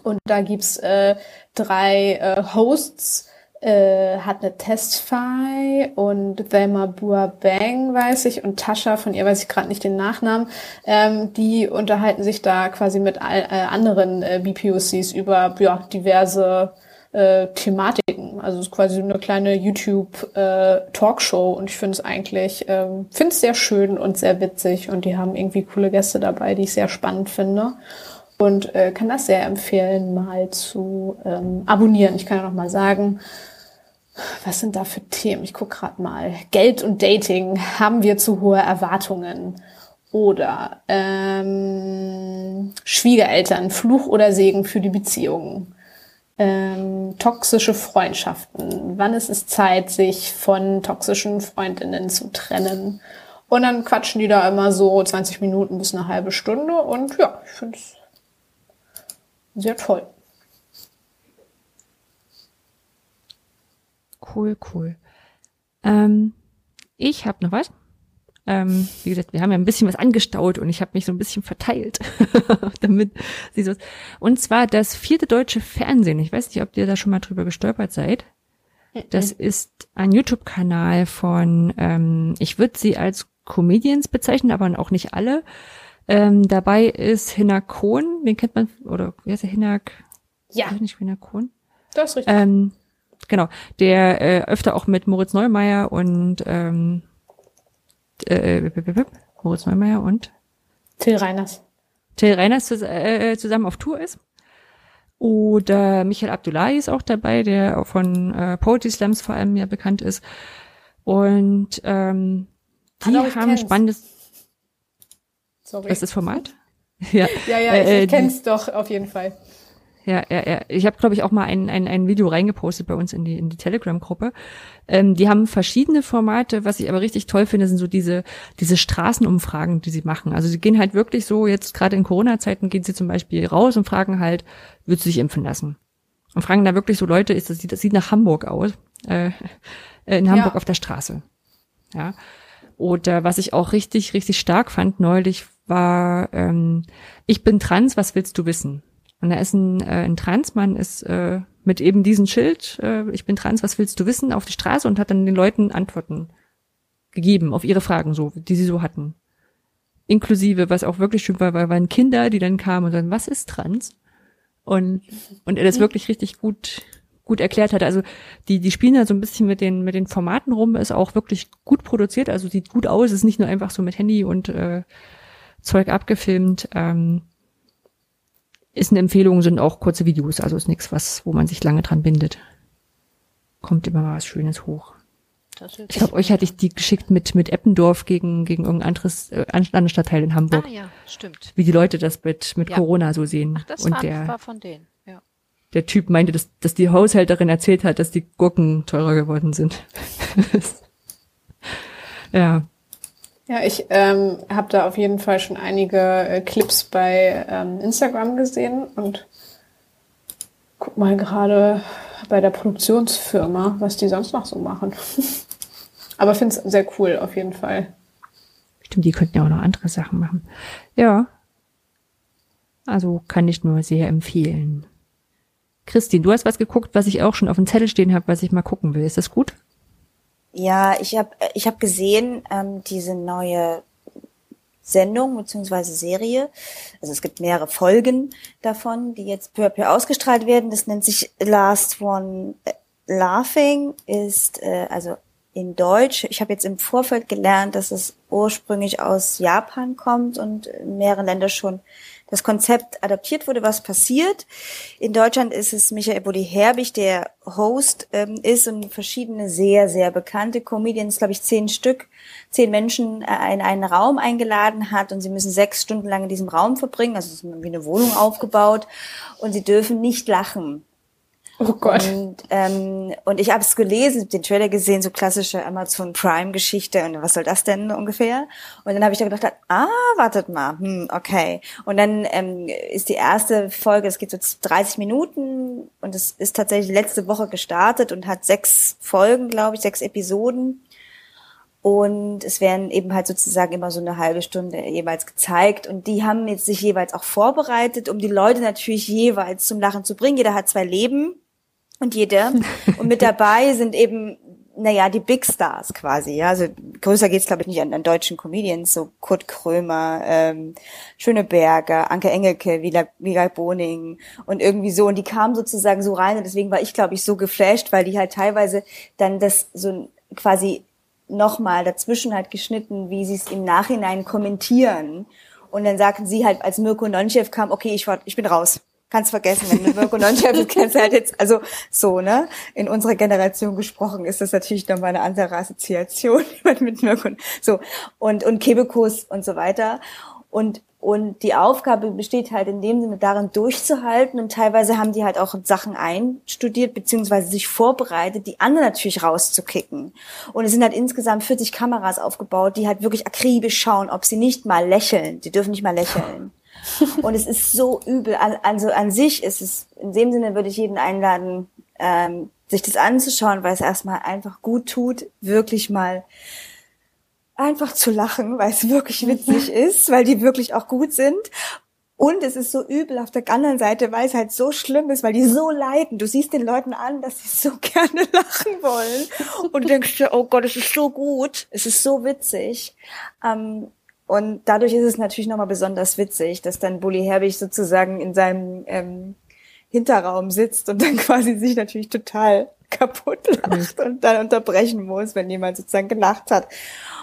und da gibt's äh, drei äh, Hosts, äh, hat eine Testfy und Thelma Bua Bang, weiß ich, und Tascha, von ihr weiß ich gerade nicht den Nachnamen. Ähm, die unterhalten sich da quasi mit all, äh, anderen äh, BPOCs über ja, diverse äh, Thematiken. Also es ist quasi eine kleine YouTube-Talkshow äh, und ich finde es eigentlich, ähm, finde es sehr schön und sehr witzig und die haben irgendwie coole Gäste dabei, die ich sehr spannend finde und äh, kann das sehr empfehlen, mal zu ähm, abonnieren. Ich kann ja noch mal sagen, was sind da für Themen? Ich gucke gerade mal. Geld und Dating. Haben wir zu hohe Erwartungen? Oder ähm, Schwiegereltern, Fluch oder Segen für die Beziehungen ähm, toxische Freundschaften. Wann ist es Zeit, sich von toxischen Freundinnen zu trennen? Und dann quatschen die da immer so 20 Minuten bis eine halbe Stunde. Und ja, ich finde es sehr toll. Cool, cool. Ähm, ich habe noch was. Ähm, wie gesagt, wir haben ja ein bisschen was angestaut und ich habe mich so ein bisschen verteilt, damit sie so. Und zwar das vierte deutsche Fernsehen. Ich weiß nicht, ob ihr da schon mal drüber gestolpert seid. Das ist ein YouTube-Kanal von, ähm, ich würde sie als Comedians bezeichnen, aber auch nicht alle. Ähm, dabei ist Hinak Kohn, den kennt man, oder wer ist der Hinak? Ja. Nicht Hinak Kohn? Das ist richtig. Ähm, genau, der äh, öfter auch mit Moritz Neumeier und ähm, äh, Moritz Neumeier und Till Reiners. Till Reiners äh, zusammen auf Tour ist. Oder Michael Abdullahi ist auch dabei, der auch von äh, Poetry Slams vor allem ja bekannt ist. Und ähm, die Hallo, haben spannendes. Sorry. Was ist das Format? ja, ja, ja, Äh, ich, die- kenn's doch auf jeden Fall. Ja, ja, ja. Ich habe, glaube ich, auch mal ein, ein, ein Video reingepostet bei uns in die, in die Telegram-Gruppe. Ähm, die haben verschiedene Formate. Was ich aber richtig toll finde, sind so diese, diese Straßenumfragen, die sie machen. Also sie gehen halt wirklich so, jetzt gerade in Corona-Zeiten gehen sie zum Beispiel raus und fragen halt, würdest du dich impfen lassen? Und fragen da wirklich so Leute, ist das, sieht, das sieht nach Hamburg aus, äh, in Hamburg Ja. auf der Straße. Ja. Oder was ich auch richtig, richtig stark fand neulich war, ähm, ich bin trans, was willst du wissen? Und da ist ein, äh, ein Transmann, ist äh, mit eben diesem Schild, äh, ich bin trans, was willst du wissen, auf die Straße und hat dann den Leuten Antworten gegeben auf ihre Fragen, so, die sie so hatten. Inklusive, was auch wirklich schön war, war waren Kinder, die dann kamen und sagen, was ist trans? Und, und er das wirklich richtig gut, gut erklärt hat. Also die, die spielen da so ein bisschen mit den, mit den Formaten rum, ist auch wirklich gut produziert, also sieht gut aus, ist nicht nur einfach so mit Handy und äh, Zeug abgefilmt. Ähm, ist eine Empfehlung, sind auch kurze Videos, also ist nichts, was, wo man sich lange dran bindet. Kommt immer mal was Schönes hoch. Ich glaube, euch hatte ich die geschickt mit, mit Eppendorf gegen, gegen irgendein anderes äh, anderen Stadtteil in Hamburg. Ah ja, stimmt. Wie die Leute das mit, mit Ja. Corona so sehen. Ach, das Und war, der, war von denen. Ja. der Typ meinte, dass, dass die Haushälterin erzählt hat, dass die Gurken teurer geworden sind. ja. Ja, ich ähm, habe da auf jeden Fall schon einige äh, Clips bei ähm, Instagram gesehen und guck mal gerade bei der Produktionsfirma, was die sonst noch so machen. Aber finde es sehr cool auf jeden Fall. Stimmt, die könnten ja auch noch andere Sachen machen. Ja. Also kann ich nur sehr empfehlen. Christine, du hast was geguckt, was ich auch schon auf dem Zettel stehen habe, was ich mal gucken will. Ist das gut? Ja, ich habe ich hab gesehen, ähm, diese neue Sendung beziehungsweise Serie. Also es gibt mehrere Folgen davon, die jetzt peu à peu ausgestrahlt werden. Das nennt sich Last One Laughing, ist äh, also in Deutsch. Ich habe jetzt im Vorfeld gelernt, dass es ursprünglich aus Japan kommt und in mehreren Ländern schon das Konzept adaptiert wurde, was passiert. In Deutschland ist es Michael Bulli Herbig, der Host ähm, ist und verschiedene sehr, sehr bekannte Comedians, glaube ich, zehn Stück, zehn Menschen äh, in einen Raum eingeladen hat und sie müssen sechs Stunden lang in diesem Raum verbringen. Also es ist wie eine Wohnung aufgebaut und sie dürfen nicht lachen. Oh Gott. Und, ähm, und ich habe es gelesen, den Trailer gesehen, so klassische Amazon Prime Geschichte und was soll das denn ungefähr? Und dann habe ich da gedacht, ah, wartet mal, hm, okay. Und dann ähm, ist die erste Folge, es geht so 30 Minuten und es ist tatsächlich letzte Woche gestartet und hat sechs Folgen, glaube ich, sechs Episoden. Und es werden eben halt sozusagen immer so eine halbe Stunde jeweils gezeigt. Und die haben jetzt sich jeweils auch vorbereitet, um die Leute natürlich jeweils zum Lachen zu bringen. Jeder hat zwei Leben und jeder. Und mit dabei sind eben naja, die Big Stars quasi, ja. Also größer geht's, glaube ich, nicht an, an deutschen Comedians, so Kurt Krömer, ähm, Schöneberger, Anke Engelke, Vila Boning und irgendwie so. Und die kamen sozusagen so rein und deswegen war ich, glaube ich, so geflasht, weil die halt teilweise dann das so quasi nochmal dazwischen halt geschnitten, wie sie es im Nachhinein kommentieren. Und dann sagten sie halt, als Mirko Nonchev kam, okay, ich, war, ich bin raus kannst vergessen, wenn du Mirko Nonchev bist, kennst halt jetzt, also so, ne? In unserer Generation gesprochen ist das natürlich nochmal eine andere Assoziation mit Mirko, so. Und, und Kebekus und so weiter. Und, und die Aufgabe besteht halt in dem Sinne darin, durchzuhalten. Und teilweise haben die halt auch Sachen einstudiert, beziehungsweise sich vorbereitet, die anderen natürlich rauszukicken. Und es sind halt insgesamt 40 Kameras aufgebaut, die halt wirklich akribisch schauen, ob sie nicht mal lächeln. Die dürfen nicht mal lächeln. Und es ist so übel. Also an sich ist es, in dem Sinne würde ich jeden einladen, ähm, sich das anzuschauen, weil es erstmal einfach gut tut, wirklich mal einfach zu lachen, weil es wirklich witzig ist, weil die wirklich auch gut sind. Und es ist so übel auf der anderen Seite, weil es halt so schlimm ist, weil die so leiden. Du siehst den Leuten an, dass sie so gerne lachen wollen. Und denkst dir, oh Gott, es ist so gut, es ist so witzig. Ähm, und dadurch ist es natürlich nochmal besonders witzig, dass dann Bully Herbig sozusagen in seinem ähm, Hinterraum sitzt und dann quasi sich natürlich total kaputt lacht und dann unterbrechen muss, wenn jemand sozusagen gelacht hat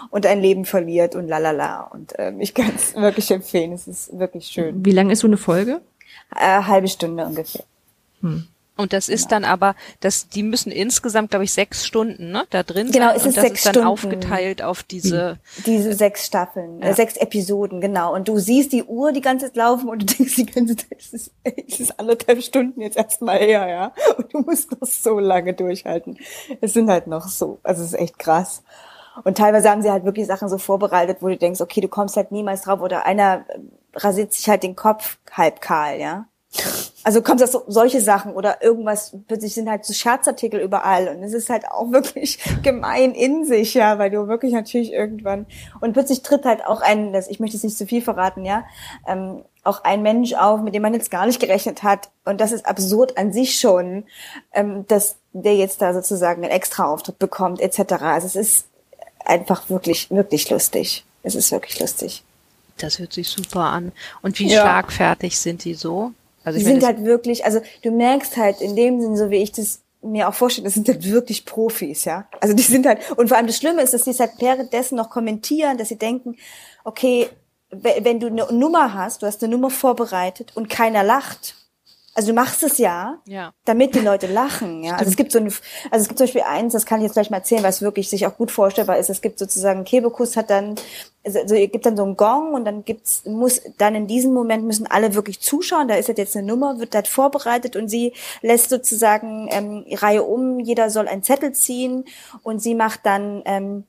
und ein Leben verliert und lalala. Und ähm, ich kann es wirklich empfehlen. Es ist wirklich schön. Wie lang ist so eine Folge? Äh, halbe Stunde ungefähr. Hm. Und das ist genau. dann aber, das, die müssen insgesamt, glaube ich, sechs Stunden ne, da drin genau, sein. es ist und das sechs ist dann Stunden. aufgeteilt auf diese diese sechs Staffeln, ja. äh, sechs Episoden, genau. Und du siehst die Uhr die ganze Zeit laufen und du denkst die ganze Zeit, es ist, es ist anderthalb Stunden jetzt erstmal her, ja. Und du musst noch so lange durchhalten. Es sind halt noch so, also es ist echt krass. Und teilweise haben sie halt wirklich Sachen so vorbereitet, wo du denkst, okay, du kommst halt niemals drauf oder einer rasiert sich halt den Kopf halb kahl, ja. Also kommt das so, solche Sachen oder irgendwas, plötzlich sind halt so Scherzartikel überall und es ist halt auch wirklich gemein in sich, ja, weil du wirklich natürlich irgendwann und plötzlich tritt halt auch ein, das, ich möchte jetzt nicht zu viel verraten, ja, ähm, auch ein Mensch auf, mit dem man jetzt gar nicht gerechnet hat und das ist absurd an sich schon, ähm, dass der jetzt da sozusagen einen Extra-Auftritt bekommt etc. Also es ist einfach wirklich, wirklich lustig. Es ist wirklich lustig. Das hört sich super an. Und wie ja. schlagfertig sind die so? Also die sind halt wirklich, also du merkst halt in dem Sinn, so wie ich das mir auch vorstelle, das sind halt wirklich Profis, ja. Also die sind halt, und vor allem das Schlimme ist, dass sie es halt währenddessen noch kommentieren, dass sie denken, okay, wenn du eine Nummer hast, du hast eine Nummer vorbereitet und keiner lacht, also du machst es ja, ja. damit die Leute lachen. Ja? Also es gibt so ein, also es gibt zum Beispiel eins, das kann ich jetzt gleich mal erzählen, was wirklich sich auch gut vorstellbar ist. Es gibt sozusagen Kebekus hat dann, also es gibt dann so einen Gong und dann gibt's, muss dann in diesem Moment müssen alle wirklich zuschauen. Da ist halt jetzt eine Nummer, wird halt vorbereitet und sie lässt sozusagen ähm, Reihe um. Jeder soll einen Zettel ziehen und sie macht dann ähm,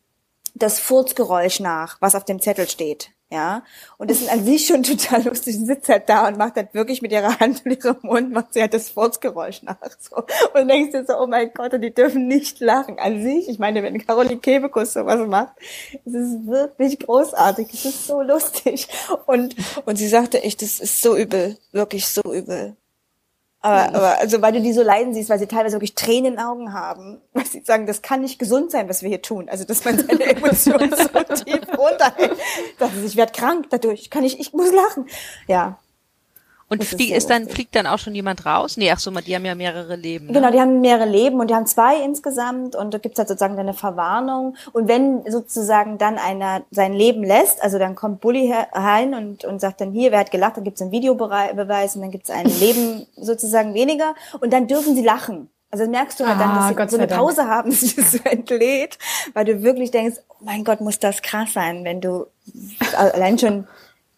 das Furzgeräusch nach, was auf dem Zettel steht ja. Und das ist an sich schon total lustig. Sie sitzt halt da und macht halt wirklich mit ihrer Hand in ihrem Mund, macht sie halt das Furzgeräusch nach, so. Und denkst dir so, oh mein Gott, und die dürfen nicht lachen. An sich, ich meine, wenn Caroline Kebekus sowas macht, es ist wirklich großartig. Es ist so lustig. Und, und sie sagte echt, das ist so übel. Wirklich so übel. Aber, aber also weil du die so leiden siehst, weil sie teilweise wirklich Tränen in den Augen haben, weil sie sagen, das kann nicht gesund sein, was wir hier tun. Also dass man seine Emotionen so tief runterhält. Dass ich werde krank dadurch, kann ich, ich muss lachen. Ja, und flie ist, ist dann, fliegt dann auch schon jemand raus? Nee, ach so, die haben ja mehrere Leben. Ne? Genau, die haben mehrere Leben und die haben zwei insgesamt und da gibt's halt sozusagen eine Verwarnung. Und wenn sozusagen dann einer sein Leben lässt, also dann kommt Bully herein und, und sagt dann hier, wer hat gelacht, dann gibt's einen Videobeweis und dann gibt's ein Leben sozusagen weniger und dann dürfen sie lachen. Also merkst du halt dann, dass ah, sie so eine Pause Dank. haben, sich das so entlädt, weil du wirklich denkst, oh mein Gott, muss das krass sein, wenn du allein schon,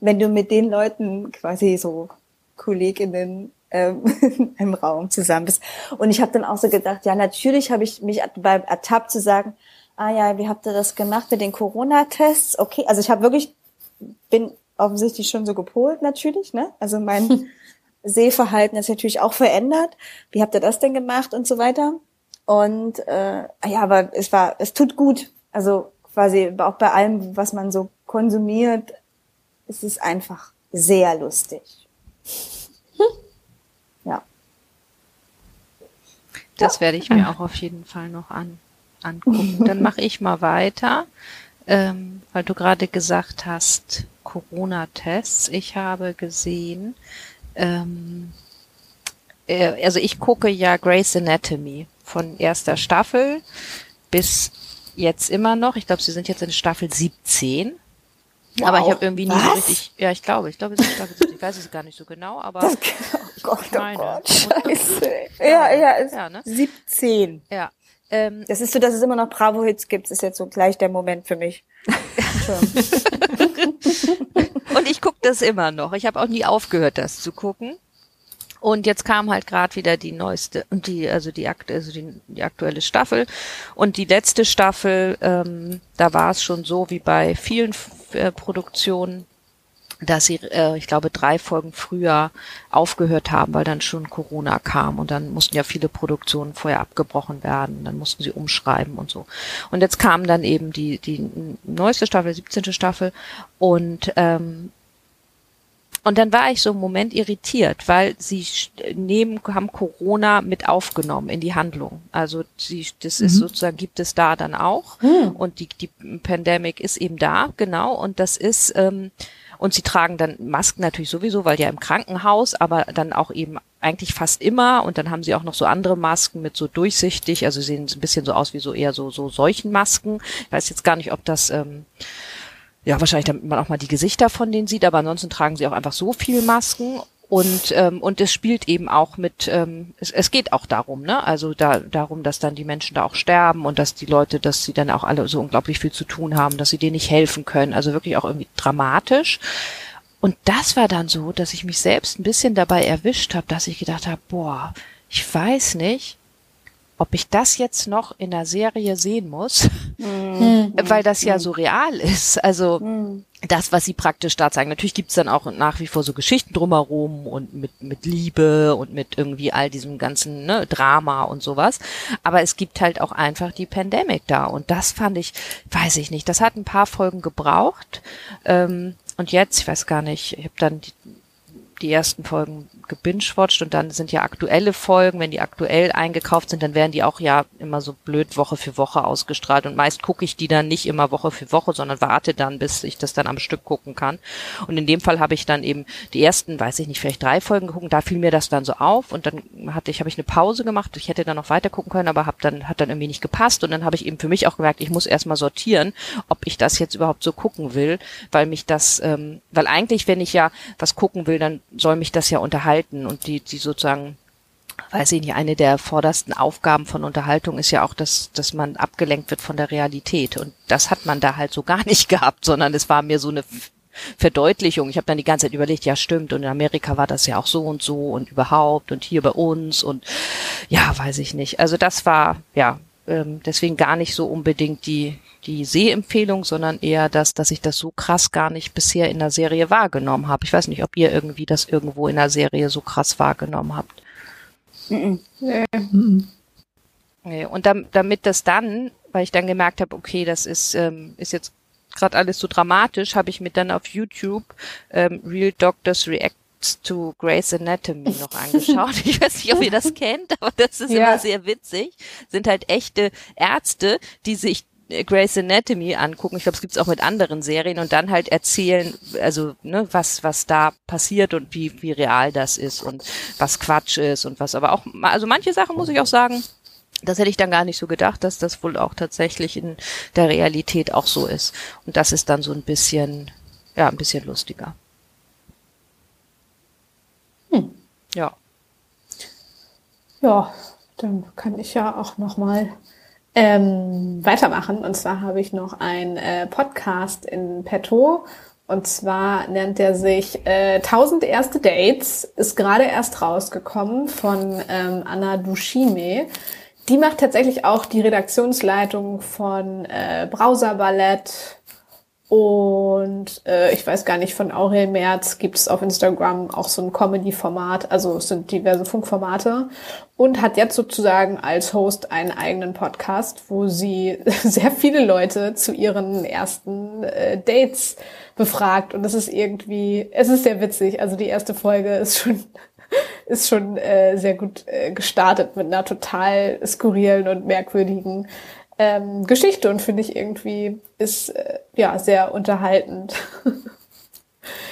wenn du mit den Leuten quasi so Kolleginnen ähm, im Raum zusammen bist. Und ich habe dann auch so gedacht, ja, natürlich habe ich mich beim ertappt zu sagen, ah ja, wie habt ihr das gemacht mit den Corona-Tests? Okay, also ich habe wirklich, bin offensichtlich schon so gepolt natürlich, ne? Also mein Sehverhalten ist natürlich auch verändert. Wie habt ihr das denn gemacht und so weiter? Und äh, ja, aber es war, es tut gut. Also quasi auch bei allem, was man so konsumiert, ist es einfach sehr lustig. Ja. Das werde ich mir auch auf jeden Fall noch an, angucken. Dann mache ich mal weiter, ähm, weil du gerade gesagt hast, Corona-Tests. Ich habe gesehen, ähm, äh, also ich gucke ja Grey's Anatomy von erster Staffel bis jetzt immer noch. Ich glaube, sie sind jetzt in Staffel 17. Wow. Aber ich habe irgendwie nie so richtig. Ja, ich glaube, ich glaube, es ist 17. Ich weiß es gar nicht so genau, aber. Das, oh Gott, oh Gott, scheiße. Ja, ja, ist ja, ne? 17. Ja. Ähm, das ist so, dass es immer noch Bravo-Hits gibt, ist jetzt so gleich der Moment für mich. Und ich gucke das immer noch. Ich habe auch nie aufgehört, das zu gucken. Und jetzt kam halt gerade wieder die neueste die also die, also die, die aktuelle Staffel und die letzte Staffel, ähm, da war es schon so wie bei vielen äh, Produktionen, dass sie, äh, ich glaube, drei Folgen früher aufgehört haben, weil dann schon Corona kam und dann mussten ja viele Produktionen vorher abgebrochen werden, dann mussten sie umschreiben und so. Und jetzt kam dann eben die die neueste Staffel, 17. Staffel und ähm, und dann war ich so im Moment irritiert, weil sie nehmen, haben Corona mit aufgenommen in die Handlung. Also sie, das mhm. ist sozusagen, gibt es da dann auch. Mhm. Und die, die Pandemic ist eben da, genau. Und das ist, ähm, und sie tragen dann Masken natürlich sowieso, weil ja im Krankenhaus, aber dann auch eben eigentlich fast immer. Und dann haben sie auch noch so andere Masken mit so durchsichtig, also sehen ein bisschen so aus wie so eher so, so solchen Masken. Ich weiß jetzt gar nicht, ob das, ähm, ja, wahrscheinlich, damit man auch mal die Gesichter von denen sieht, aber ansonsten tragen sie auch einfach so viel Masken und ähm, und es spielt eben auch mit ähm, es, es geht auch darum ne? Also da darum dass dann die Menschen da auch sterben und dass die Leute dass sie dann auch alle so unglaublich viel zu tun haben dass sie denen nicht helfen können. Also wirklich auch irgendwie dramatisch. Und das war dann so dass ich mich selbst ein bisschen dabei erwischt habe dass ich gedacht habe boah ich weiß nicht ob ich das jetzt noch in der Serie sehen muss, mhm. weil das ja so real ist. Also mhm. das, was sie praktisch da zeigen. Natürlich gibt's dann auch nach wie vor so Geschichten drumherum und mit, mit Liebe und mit irgendwie all diesem ganzen ne, Drama und sowas. Aber es gibt halt auch einfach die Pandemic da. Und das fand ich, weiß ich nicht, das hat ein paar Folgen gebraucht. Ähm, und jetzt, ich weiß gar nicht, ich habe dann die, die ersten Folgen gebingewatcht und dann sind ja aktuelle Folgen, wenn die aktuell eingekauft sind, dann werden die auch ja immer so blöd Woche für Woche ausgestrahlt und meist gucke ich die dann nicht immer Woche für Woche, sondern warte dann, bis ich das dann am Stück gucken kann. Und in dem Fall habe ich dann eben die ersten, weiß ich nicht, vielleicht drei Folgen geguckt, da fiel mir das dann so auf und dann hatte ich, habe ich eine Pause gemacht, ich hätte dann noch weiter gucken können, aber hab dann, hat dann irgendwie nicht gepasst und dann habe ich eben für mich auch gemerkt, ich muss erstmal sortieren, ob ich das jetzt überhaupt so gucken will, weil mich das, ähm, weil eigentlich, wenn ich ja was gucken will, dann soll mich das ja unterhalten und die, die sozusagen weiß ich nicht, eine der vordersten Aufgaben von Unterhaltung ist ja auch, dass, dass man abgelenkt wird von der Realität. Und das hat man da halt so gar nicht gehabt, sondern es war mir so eine Verdeutlichung. Ich habe dann die ganze Zeit überlegt, ja stimmt, und in Amerika war das ja auch so und so und überhaupt und hier bei uns und ja, weiß ich nicht. Also das war, ja, ähm, deswegen gar nicht so unbedingt die, die Sehempfehlung, sondern eher das, dass ich das so krass gar nicht bisher in der Serie wahrgenommen habe. Ich weiß nicht, ob ihr irgendwie das irgendwo in der Serie so krass wahrgenommen habt. Nee. Nee. Und dann, damit das dann, weil ich dann gemerkt habe, okay, das ist, ähm, ist jetzt gerade alles so dramatisch, habe ich mir dann auf YouTube ähm, Real Doctors React to Grey's Anatomy noch angeschaut. Ich weiß nicht, ob ihr das kennt, aber das ist ja. immer sehr witzig. Sind halt echte Ärzte, die sich Grey's Anatomy angucken. Ich glaube, es gibt's auch mit anderen Serien und dann halt erzählen, also ne, was was da passiert und wie wie real das ist und was Quatsch ist und was aber auch also manche Sachen muss ich auch sagen, das hätte ich dann gar nicht so gedacht, dass das wohl auch tatsächlich in der Realität auch so ist und das ist dann so ein bisschen ja, ein bisschen lustiger. Hm. Ja. Ja, dann kann ich ja auch noch mal ähm, weitermachen. Und zwar habe ich noch ein äh, Podcast in petto. Und zwar nennt er sich äh, 1000 erste Dates. Ist gerade erst rausgekommen von ähm, Anna Dushime. Die macht tatsächlich auch die Redaktionsleitung von äh, Browser Ballett, und äh, ich weiß gar nicht, von Aurel Merz gibt es auf Instagram auch so ein Comedy-Format, also es sind diverse Funkformate und hat jetzt sozusagen als Host einen eigenen Podcast, wo sie sehr viele Leute zu ihren ersten äh, Dates befragt. Und es ist irgendwie, es ist sehr witzig. Also die erste Folge ist schon ist schon äh, sehr gut äh, gestartet mit einer total skurrilen und merkwürdigen ähm, Geschichte und finde ich irgendwie ist äh, ja sehr unterhaltend.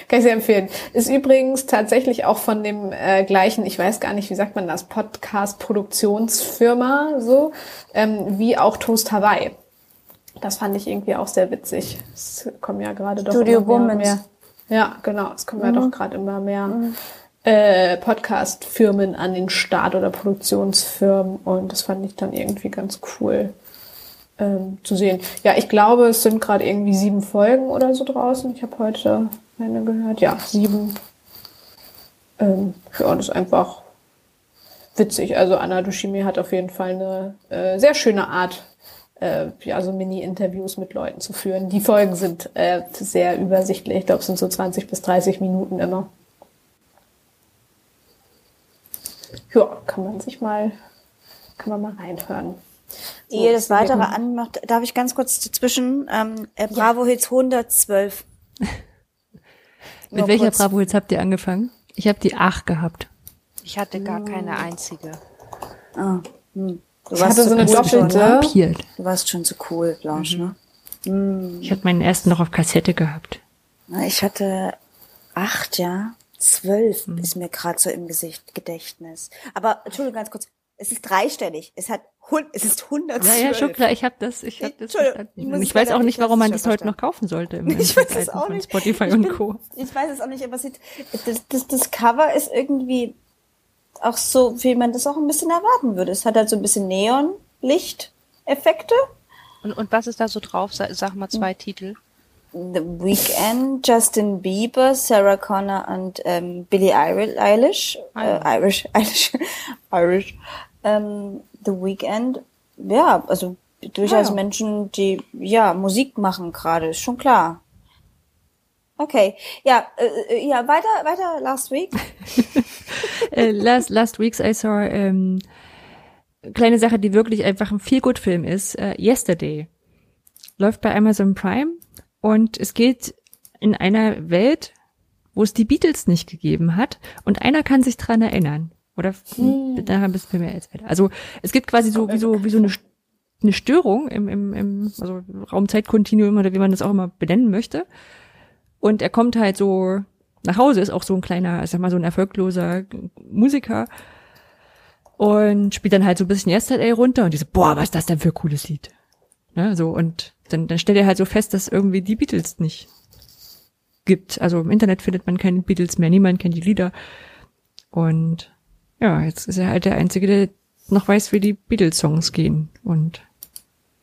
Kann ich sehr empfehlen. Ist übrigens tatsächlich auch von dem äh, gleichen, ich weiß gar nicht, wie sagt man das, Podcast-Produktionsfirma so, ähm, wie auch Toast Hawaii. Das fand ich irgendwie auch sehr witzig. Es kommen ja gerade doch Studio immer mehr, mehr. Ja, genau. Es kommen ja Mhm. doch gerade immer mehr äh, Podcast-Firmen an den Start oder Produktionsfirmen und das fand ich dann irgendwie ganz cool ähm, zu sehen. Ja, ich glaube, es sind gerade irgendwie sieben Folgen oder so draußen. Ich habe heute eine gehört. Ja, sieben. Ähm, ja, das ist einfach witzig. Also Anna Dushime hat auf jeden Fall eine äh, sehr schöne Art, äh, ja, so Mini-Interviews mit Leuten zu führen. Die Folgen sind äh, sehr übersichtlich. Ich glaube, es sind so 20 bis 30 Minuten immer. Ja, kann man sich mal, kann man mal reinhören. So, Ehe das weitere anmacht, darf ich ganz kurz dazwischen, ähm, äh, Bravo Hits 112. Mit welcher kurz. Bravo jetzt habt ihr angefangen? Ich habe die 8 gehabt. Ich hatte gar keine einzige. Ah, hm. Du Ich hatte so eine cool schon, doppelte. Piert. Du warst schon so cool, Blanche, ne? Ich hatte meinen ersten noch auf Kassette gehabt. Na, Ich hatte acht, ja. Zwölf Hm. ist mir gerade so im Gesicht, Gedächtnis. Aber, Entschuldigung, ganz kurz. Es ist dreistellig. Es hat, es ist 112. Ja, ja, schon klar, ich habe das, ich habe das Entschuldigung, verstanden. ich ich weiß auch nicht, warum man das heute noch kaufen sollte Ich weiß es auch nicht. Spotify Ich und bin- Co. Ich weiß es auch nicht, aber sieht, das, das, das Cover ist irgendwie auch so, wie man das auch ein bisschen erwarten würde. Es hat halt so ein bisschen Neon-Licht-Effekte. Und, und was ist da so drauf? Sa- Sag mal zwei Titel. The Weeknd, Justin Bieber, Sarah Connor und ähm, Billie Eil- Eilish. Ah, Äh, Irish, Eilish, Irish. Ähm, The Weeknd, ja, also durchaus Ah, ja. Menschen, die ja Musik machen gerade, ist schon klar. Okay, ja, äh, äh, ja, weiter, weiter last week. äh, last, last weeks I saw ähm, kleine Sache, die wirklich einfach ein viel gut Film ist. Äh, Yesterday läuft bei Amazon Prime und es geht in einer Welt, wo es die Beatles nicht gegeben hat und einer kann sich dran erinnern. Oder hm. nachher bist du mir erzählt. Also es gibt quasi so wie so wie so eine eine Störung im, im, im also Raumzeitkontinuum oder wie man das auch immer benennen möchte. Und er kommt halt so nach Hause, ist auch so ein kleiner, ich sag mal, so ein erfolgloser Musiker und spielt dann halt so ein bisschen Yesterday runter und die so, boah, was ist das denn für ein cooles Lied? Ne, so, und dann, dann stellt er halt so fest, dass irgendwie die Beatles nicht gibt. Also im Internet findet man keine Beatles mehr, niemand kennt die Lieder. Und ja, jetzt ist er halt der Einzige, der noch weiß, wie die Beatles-Songs gehen. Und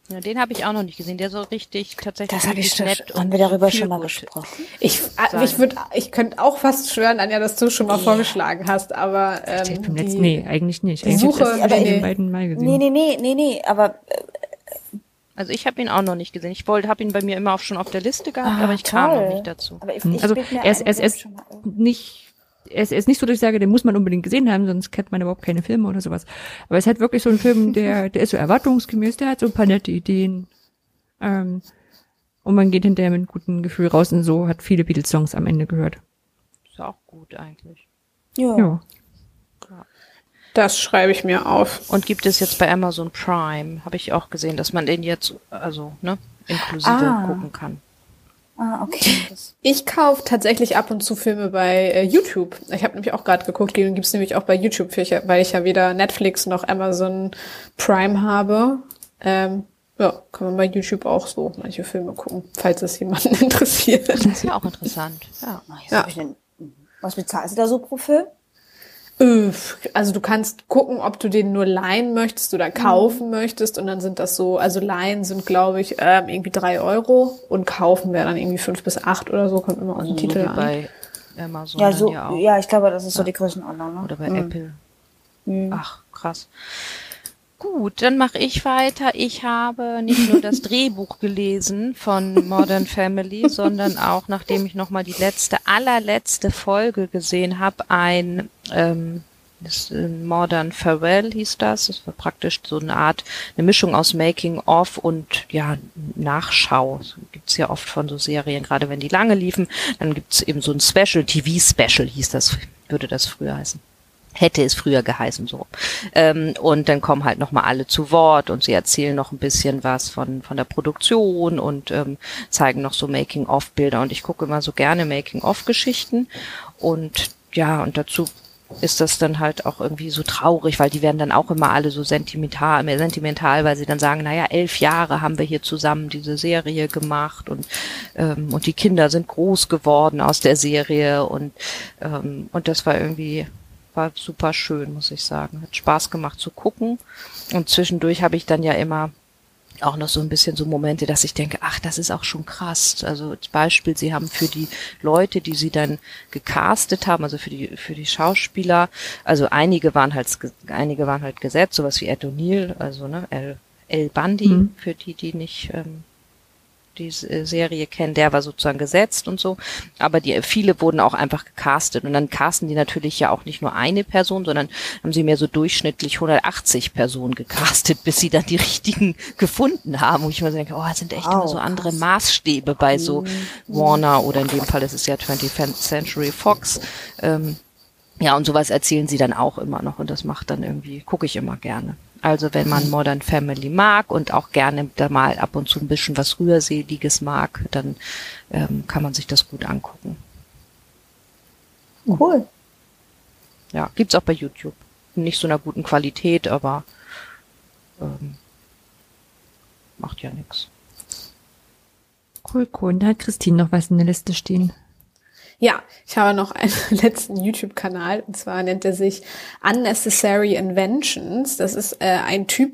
Ja, den habe ich auch noch nicht gesehen. Der so richtig tatsächlich Das habe ich schon, nett haben wir darüber schon mal gesprochen. Ich, äh, ich würde, ich könnte auch fast schwören, Anja, dass du schon mal vorgeschlagen hast, aber ähm, beim die, letzten, nee, eigentlich nicht. Eigentlich Suche- hab ich aber das nee. den beiden Mal gesehen. Nee, nee, nee, nee, nee, aber äh, Also ich habe ihn auch noch nicht gesehen. Ich wollte, habe ihn bei mir immer auch schon auf der Liste gehabt, Ah, aber ich kam toll. noch nicht dazu. aber ich, Hm, ich Also er ist, er ist, ich er hab nicht, er ist, er ist nicht so, dass ich sage, den muss man unbedingt gesehen haben, sonst kennt man überhaupt keine Filme oder sowas. Aber es halt wirklich so ein Film, der, der ist so erwartungsgemäß, der hat so ein paar nette Ideen. Ähm, und man geht hinterher mit einem guten Gefühl raus und so hat viele Beatles-Songs am Ende gehört. Ist auch gut eigentlich. Ja. Ja. das schreibe ich mir auf. Und gibt es jetzt bei Amazon Prime, habe ich auch gesehen, dass man den jetzt, also, ne, inklusive Ah. gucken kann. Ah, okay. Ich kaufe tatsächlich ab und zu Filme bei äh, YouTube. Ich habe nämlich auch gerade geguckt, den gibt's nämlich auch bei YouTube, weil ich ja weder Netflix noch Amazon Prime habe. Ähm, ja, kann man bei YouTube auch so manche Filme gucken, falls es jemanden interessiert. Das ist ja auch interessant. Ja. Ah, Ja. was bezahlst du da so pro Film? Also du kannst gucken, ob du den nur leihen möchtest oder kaufen möchtest und dann sind das so, also leihen sind glaube ich ähm, irgendwie drei Euro und kaufen wäre dann irgendwie fünf bis acht oder so, kommt immer auf Also den so Titel wie an. bei Amazon Ja, so, ja auch. ja, ich glaube, das ist so die Größenordnung, ne? Oder bei Mhm. Apple. Ach, krass. Gut, dann mache ich weiter. Ich habe nicht nur das Drehbuch gelesen von Modern Family, sondern auch, nachdem ich nochmal die letzte, allerletzte Folge gesehen habe, ein ähm, äh, Modern Farewell hieß das. Das war praktisch so eine Art, eine Mischung aus Making of und ja, Nachschau. Das gibt's ja oft von so Serien, gerade wenn die lange liefen. Dann gibt's eben so ein Special, TV-Special hieß das, würde das früher heißen. Hätte es früher geheißen so. Ähm, und dann kommen halt nochmal alle zu Wort und sie erzählen noch ein bisschen was von, von der Produktion und ähm, zeigen noch so Making-of-Bilder. Und ich gucke immer so gerne Making-of-Geschichten. Und ja, und dazu ist das dann halt auch irgendwie so traurig, weil die werden dann auch immer alle so sentimental, mehr sentimental, weil sie dann sagen, naja, elf Jahre haben wir hier zusammen diese Serie gemacht und ähm, und die Kinder sind groß geworden aus der Serie und ähm, und das war irgendwie war super schön, muss ich sagen. Hat Spaß gemacht zu gucken. Und zwischendurch habe ich dann ja immer auch noch so ein bisschen so Momente, dass ich denke, ach, das ist auch schon krass. Also als Beispiel, sie haben für die Leute, die sie dann gecastet haben, also für die für die Schauspieler, also einige waren halt einige waren halt gesetzt, sowas wie Ed O'Neill, also ne, El, El Bundy, mhm. für die, die nicht ähm, die äh, Serie kennen, der war sozusagen gesetzt und so. Aber die, viele wurden auch einfach gecastet. Und dann casten die natürlich ja auch nicht nur eine Person, sondern haben sie mehr so durchschnittlich 180 Personen gecastet, bis sie dann die richtigen gefunden haben. Und ich mir so denke, oh, das sind echt wow, immer so andere krass. Maßstäbe bei so mhm. Warner oder in dem Fall ist es ja 20th Century Fox. Ähm, ja, und sowas erzählen sie dann auch immer noch und das macht dann irgendwie, gucke ich immer gerne. Also wenn man Modern Family mag und auch gerne da mal ab und zu ein bisschen was Rührseliges mag, dann ähm, kann man sich das gut angucken. Cool. Ja, gibt's auch bei YouTube. Nicht so einer guten Qualität, aber ähm, macht ja nichts. Cool, cool. Und da hat Christine noch was in der Liste stehen. Ja, ich habe noch einen letzten YouTube-Kanal und zwar nennt er sich Unnecessary Inventions. Das ist äh, ein Typ,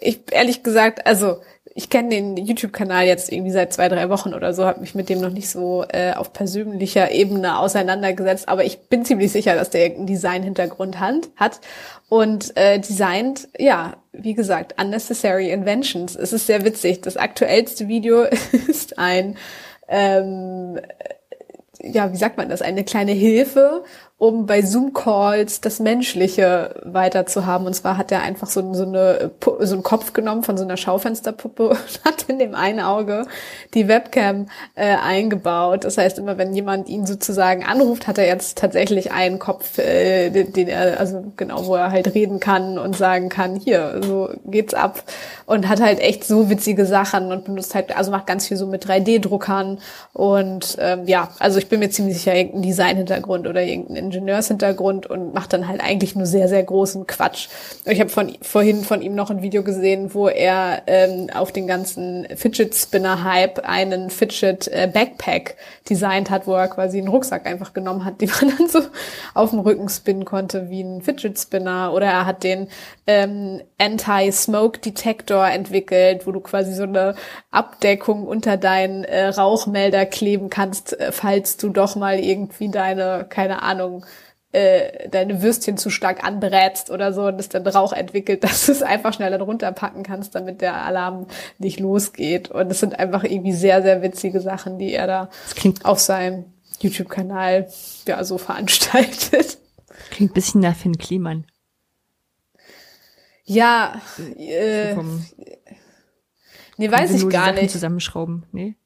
ich ehrlich gesagt, also ich kenne den YouTube-Kanal jetzt irgendwie seit zwei, drei Wochen oder so, habe mich mit dem noch nicht so äh, auf persönlicher Ebene auseinandergesetzt, aber ich bin ziemlich sicher, dass der irgendeinen Design-Hintergrund hat und äh, designt, ja, wie gesagt, Unnecessary Inventions. Es ist sehr witzig. Das aktuellste Video ist ein ähm, ja, wie sagt man das, eine kleine Hilfe, um bei Zoom-Calls das Menschliche weiter zu haben. Und zwar hat er einfach so, so, eine, so einen Kopf genommen von so einer Schaufensterpuppe und hat in dem einen Auge die Webcam äh, eingebaut. Das heißt, immer wenn jemand ihn sozusagen anruft, hat er jetzt tatsächlich einen Kopf, äh, den, den er, also genau, wo er halt reden kann und sagen kann, hier, so geht's ab. Und hat halt echt so witzige Sachen und benutzt halt, also macht ganz viel so mit 3D-Druckern. Und ähm, ja, also ich bin mir ziemlich sicher, irgendein Design-Hintergrund oder irgendein Ingenieurshintergrund und macht dann halt eigentlich nur sehr, sehr großen Quatsch. Ich habe von vorhin von ihm noch ein Video gesehen, wo er ähm, auf den ganzen Fidget Spinner Hype einen Fidget äh, Backpack designt hat, wo er quasi einen Rucksack einfach genommen hat, den man dann so auf dem Rücken spinnen konnte wie ein Fidget Spinner. Oder er hat den ähm, Anti-Smoke Detector entwickelt, wo du quasi so eine Abdeckung unter deinen äh, Rauchmelder kleben kannst, äh, falls du doch mal irgendwie deine, keine Ahnung, äh, deine Würstchen zu stark anbrätst oder so und es dann Rauch entwickelt, dass du es einfach schnell dann runterpacken kannst, damit der Alarm nicht losgeht. Und es sind einfach irgendwie sehr, sehr witzige Sachen, die er da auf seinem YouTube-Kanal ja so veranstaltet. Klingt ein bisschen nach Finn Kliman. Ja, äh, so nee, weiß ich gar nicht. Zusammenschrauben, nee?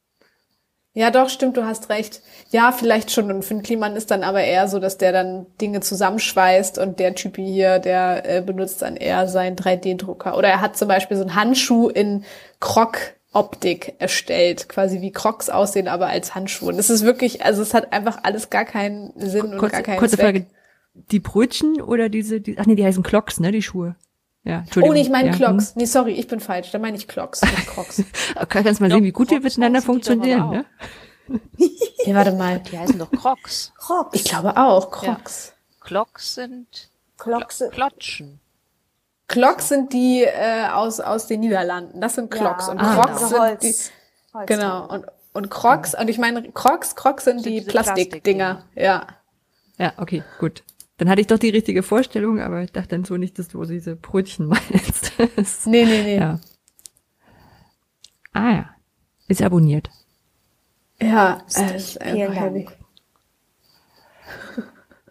Ja, doch, stimmt, du hast recht. Ja, vielleicht schon. Und Finn Kliman ist dann aber eher so, dass der dann Dinge zusammenschweißt und der Typ hier, der äh, benutzt dann eher seinen 3D-Drucker. Oder er hat zum Beispiel so einen Handschuh in Krog-Optik erstellt, quasi wie Crocs aussehen, aber als Handschuh. Und es ist wirklich, also es hat einfach alles gar keinen Sinn kurze, und gar keinen kurze Zweck. Frage, die Brötchen oder diese, die, ach nee, die heißen Clocks, ne, die Schuhe? Ja, Entschuldigung. Oh, ich meine ja. Clocks. Hm. Nee, sorry, ich bin falsch. Da meine ich Clocks, nicht Crocs. okay, kannst mal sehen, wie gut Crocs wir miteinander funktionieren, ne? ja, warte mal. Die heißen doch Crocs. Crocs. Ich glaube auch, Crocs. Ja. Clocks sind Clocks. Klotschen. Clocks sind die äh, aus aus den Niederlanden. Das sind Clocks ja. und ah, Crocs genau. sind die Holz genau und und Crocs und ich meine Crocs Crocs sind, sind die Plastikdinger. Plastik ja. Ja, okay, gut. Dann hatte ich doch die richtige Vorstellung, aber ich dachte dann so nicht, dass du diese Brötchen meinst. nee, nee, nee. Ja. Ah ja. Ist abonniert. Ja, es ist einfach heavy.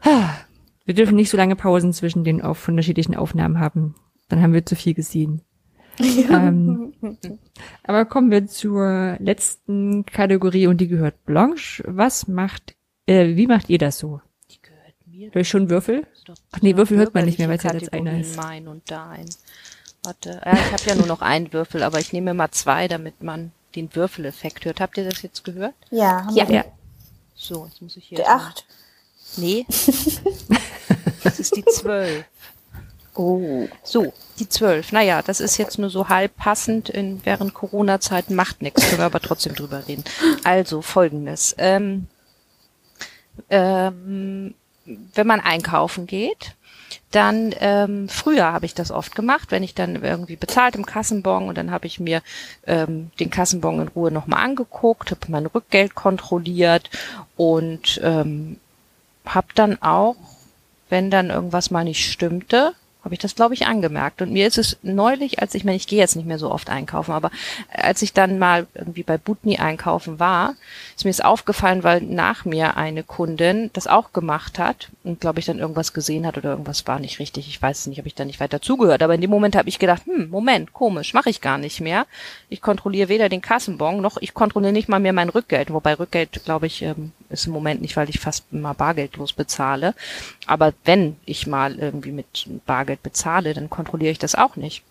Wir dürfen nicht so lange Pausen zwischen den auf unterschiedlichen Aufnahmen haben. Dann haben wir zu viel gesehen. Ja. Ähm, aber kommen wir zur letzten Kategorie und die gehört Blanche. Was macht, äh, wie macht ihr das so? Habe ich schon Würfel? Ach nee, Würfel hört man nicht mehr, weil es ja jetzt einer ist. Mein und dein. Warte, ja, ich habe ja nur noch einen Würfel, aber ich nehme mal zwei, damit man den Würfeleffekt hört. Habt ihr das jetzt gehört? Ja. Ja. ja. So, jetzt muss ich hier. Die acht. Nee. das ist die zwölf. Oh. So, die zwölf. Naja, das ist jetzt nur so halb passend. In, während Corona-Zeit macht nichts. Können wir aber trotzdem drüber reden. Also, folgendes. Ähm, ähm, wenn man einkaufen geht, dann ähm, früher habe ich das oft gemacht, wenn ich dann irgendwie bezahlt im Kassenbon und dann habe ich mir ähm, den Kassenbon in Ruhe nochmal angeguckt, habe mein Rückgeld kontrolliert und ähm, habe dann auch, wenn dann irgendwas mal nicht stimmte, habe ich das, glaube ich, angemerkt. Und mir ist es neulich, als ich, meine, ich gehe jetzt nicht mehr so oft einkaufen, aber als ich dann mal irgendwie bei Butni einkaufen war, ist mir es aufgefallen, weil nach mir eine Kundin das auch gemacht hat und, glaube ich, dann irgendwas gesehen hat oder irgendwas war nicht richtig. Ich weiß es nicht, habe ich da nicht weiter zugehört. Aber in dem Moment habe ich gedacht, hm, Moment, komisch, mache ich gar nicht mehr. Ich kontrolliere weder den Kassenbon noch ich kontrolliere nicht mal mehr mein Rückgeld. Wobei Rückgeld, glaube ich, ähm, ist im Moment nicht, weil ich fast immer bargeldlos bezahle. Aber wenn ich mal irgendwie mit Bargeld bezahle, dann kontrolliere ich das auch nicht.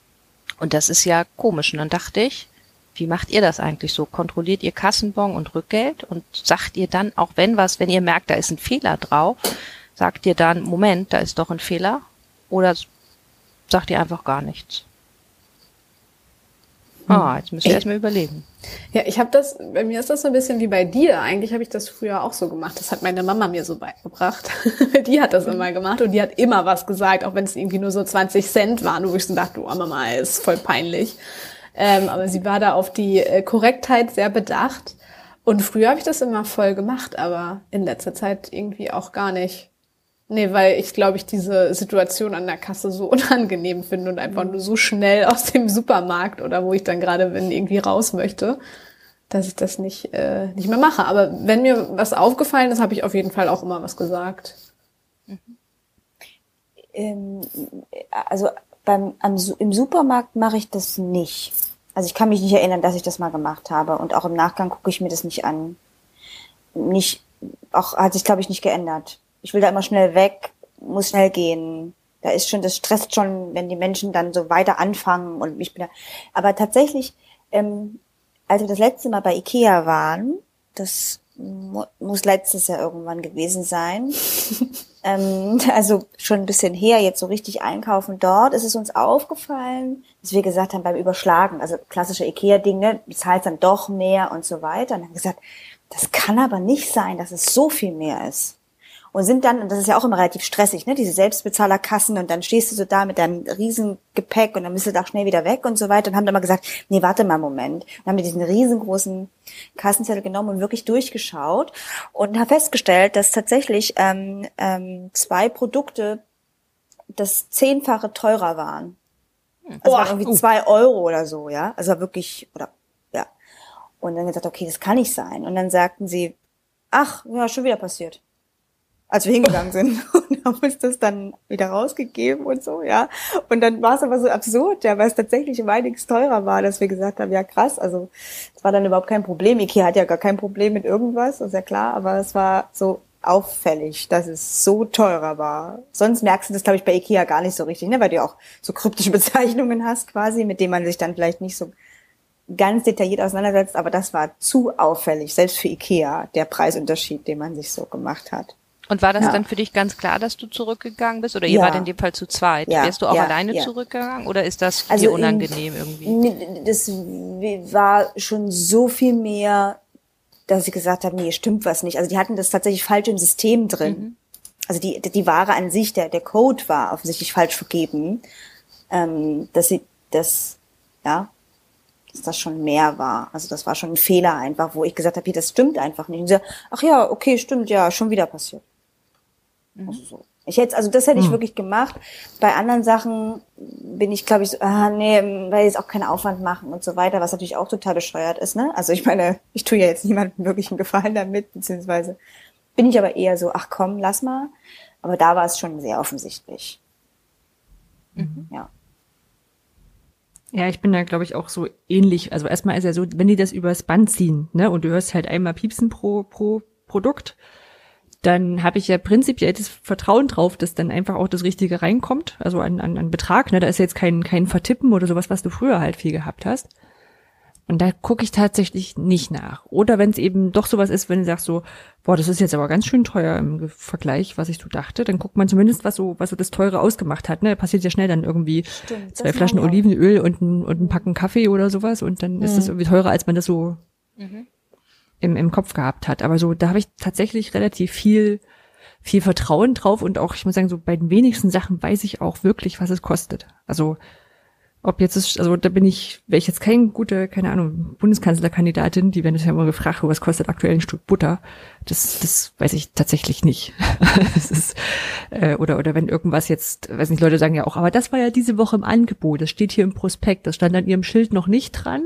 Und das ist ja komisch. Und dann dachte ich, wie macht ihr das eigentlich so? Kontrolliert ihr Kassenbon und Rückgeld und sagt ihr dann, auch wenn was, wenn ihr merkt, da ist ein Fehler drauf, sagt ihr dann, Moment, da ist doch ein Fehler? Oder sagt ihr einfach gar nichts? Ah, jetzt müsst ihr erstmal überlegen. Ja, ich habe das, bei mir ist das so ein bisschen wie bei dir. Eigentlich habe ich das früher auch so gemacht. Das hat meine Mama mir so beigebracht. die hat das immer gemacht und die hat immer was gesagt, auch wenn es irgendwie nur so 20 Cent waren, wo ich so dachte, oh Mama, ist voll peinlich. Ähm, aber sie war da auf die äh, Korrektheit sehr bedacht. Und früher habe ich das immer voll gemacht, aber in letzter Zeit irgendwie auch gar nicht. Nee, weil ich glaube, ich diese Situation an der Kasse so unangenehm finde und einfach nur so schnell aus dem Supermarkt oder wo ich dann gerade bin, irgendwie raus möchte, dass ich das nicht, äh, nicht mehr mache. Aber wenn mir was aufgefallen ist, habe ich auf jeden Fall auch immer was gesagt. Mhm. Ähm, also beim, am, im Supermarkt mache ich das nicht. Also ich kann mich nicht erinnern, dass ich das mal gemacht habe. Und auch im Nachgang gucke ich mir das nicht an. Nicht, auch hat sich, glaube ich, nicht geändert ich will da immer schnell weg, muss schnell gehen. Da ist schon, das stresst schon, wenn die Menschen dann so weiter anfangen und ich bin da. Aber tatsächlich, ähm, als wir das letzte Mal bei Ikea waren, das mu muss letztes Jahr irgendwann gewesen sein. ähm, also schon ein bisschen her, jetzt so richtig einkaufen dort, ist es uns aufgefallen, dass wir gesagt haben beim Überschlagen, also klassische Ikea-Ding, ne, bezahlt dann doch mehr und so weiter. Und haben gesagt, das kann aber nicht sein, dass es so viel mehr ist und sind dann, und das ist ja auch immer relativ stressig, ne, diese Selbstbezahlerkassen und dann stehst du so da mit deinem riesen Gepäck und dann bist du da schnell wieder weg und so weiter und haben dann mal gesagt, nee, warte mal einen Moment. Und haben wir diesen riesengroßen Kassenzettel genommen und wirklich durchgeschaut und haben festgestellt, dass tatsächlich ähm, ähm, zwei Produkte das zehnfache teurer waren. Also Boah, waren irgendwie uh. zwei Euro oder so, ja. Also wirklich, oder ja. Und dann gesagt, okay, das kann nicht sein. Und dann sagten sie, ach, ja, schon wieder passiert als wir hingegangen sind und haben uns das dann wieder rausgegeben und so, ja. Und dann war es aber so absurd, ja, weil es tatsächlich um einiges teurer war, dass wir gesagt haben, ja krass, also es war dann überhaupt kein Problem. Ikea hat ja gar kein Problem mit irgendwas, ist ja klar, aber es war so auffällig, dass es so teurer war. Sonst merkst du das, glaube ich, bei Ikea gar nicht so richtig, ne, weil du auch so kryptische Bezeichnungen hast quasi, mit denen man sich dann vielleicht nicht so ganz detailliert auseinandersetzt, aber das war zu auffällig, selbst für Ikea, der Preisunterschied, den man sich so gemacht hat. Und war das ja. dann für dich ganz klar, dass du zurückgegangen bist? Oder ihr ja. wart in dem Fall zu zweit? Ja. Wärst du auch alleine zurückgegangen? Oder ist das also dir unangenehm irgendwie? Das war schon so viel mehr, dass ich gesagt habe, nee, stimmt was nicht. Also die hatten das tatsächlich falsch im System drin. Mhm. Also die, die Ware an sich, der, der Code war offensichtlich falsch vergeben. Ähm, dass sie das, ja, dass das schon mehr war. Also das war schon ein Fehler einfach, wo ich gesagt habe, hier, das stimmt einfach nicht. Und sie, ach ja, okay, stimmt, ja, schon wieder passiert. Mhm. Also so. Ich hätte, also das hätte ich mhm. wirklich gemacht. Bei anderen Sachen bin ich, glaube ich, so, ah, nee, weil jetzt auch keinen Aufwand machen und so weiter, was natürlich auch total bescheuert ist, ne? Also ich meine, ich tue ja jetzt niemandem wirklich einen Gefallen damit, beziehungsweise bin ich aber eher so, ach komm, lass mal. Aber da war es schon sehr offensichtlich. Mhm. Ja. Ja, ich bin da, glaube ich, auch so ähnlich. Also erstmal ist ja so, wenn die das übers Band ziehen, ne, und du hörst halt einmal piepsen pro, pro Produkt, dann habe ich ja prinzipiell das Vertrauen drauf, dass dann einfach auch das Richtige reinkommt, also an, an, an Betrag. Ne? Da ist jetzt kein, kein Vertippen oder sowas, was du früher halt viel gehabt hast. Und da gucke ich tatsächlich nicht nach. Oder wenn es eben doch sowas ist, wenn du sagst so, boah, das ist jetzt aber ganz schön teuer im Vergleich, was ich so dachte, dann guckt man zumindest, was so, was so das Teure ausgemacht hat. Ne? Passiert ja schnell dann irgendwie Stimmt, zwei Flaschen Olivenöl und ein, und ein Packen Kaffee oder sowas und dann mhm. ist das irgendwie teurer, als man das so mhm. Im, im Kopf gehabt hat. Aber so, da habe ich tatsächlich relativ viel viel Vertrauen drauf und auch, ich muss sagen, so bei den wenigsten Sachen weiß ich auch wirklich, was es kostet. Also ob jetzt ist, also da bin ich, wäre ich jetzt kein guter, keine Ahnung, Bundeskanzlerkandidatin, die werden das ja immer gefragt, was kostet aktuell ein Stück Butter. Das, das weiß ich tatsächlich nicht. das ist, äh, oder, oder wenn irgendwas jetzt, weiß nicht, Leute sagen ja auch, aber das war ja diese Woche im Angebot, das steht hier im Prospekt, das stand an ihrem Schild noch nicht dran,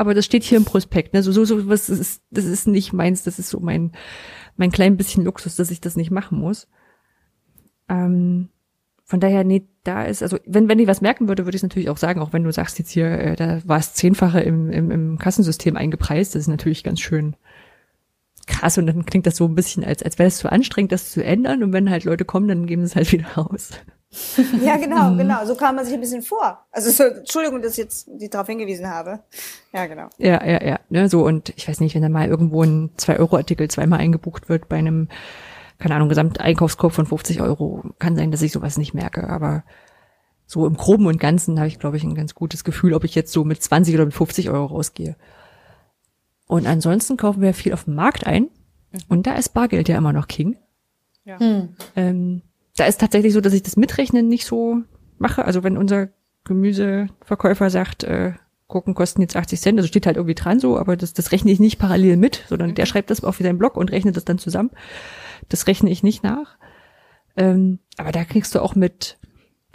aber das steht hier im Prospekt. Ne? So, so, so was ist, das ist nicht meins, das ist so mein, mein klein bisschen Luxus, dass ich das nicht machen muss. Ähm, von daher, nee, da ist, also wenn, wenn ich was merken würde, würde ich es natürlich auch sagen, auch wenn du sagst jetzt hier, äh, da war es zehnfache im, im, im Kassensystem eingepreist, das ist natürlich ganz schön krass und dann klingt das so ein bisschen, als, als wäre es zu anstrengend, das zu ändern und wenn halt Leute kommen, dann geben sie es halt wieder raus. ja, genau, mhm. genau. So kam man sich ein bisschen vor. Also so, Entschuldigung, dass ich jetzt die darauf hingewiesen habe. Ja, genau. Ja, ja, ja. Ne, so und ich weiß nicht, wenn da mal irgendwo ein 2-Euro-Artikel zweimal eingebucht wird bei einem keine Ahnung, Gesamteinkaufskorb von 50 Euro. Kann sein, dass ich sowas nicht merke, aber so im Groben und Ganzen habe ich, glaube ich, ein ganz gutes Gefühl, ob ich jetzt so mit 20 oder mit 50 Euro rausgehe. Und ansonsten kaufen wir viel auf dem Markt ein. Mhm. Und da ist Bargeld ja immer noch King. Ja. Hm. Ähm, da ist tatsächlich so, dass ich das Mitrechnen nicht so mache. Also wenn unser Gemüseverkäufer sagt, äh, Gurken kosten jetzt 80 Cent, also steht halt irgendwie dran so, aber das, das rechne ich nicht parallel mit, sondern mhm. der schreibt das auf seinen Blog und rechnet das dann zusammen. Das rechne ich nicht nach. Ähm, aber da kriegst du auch mit,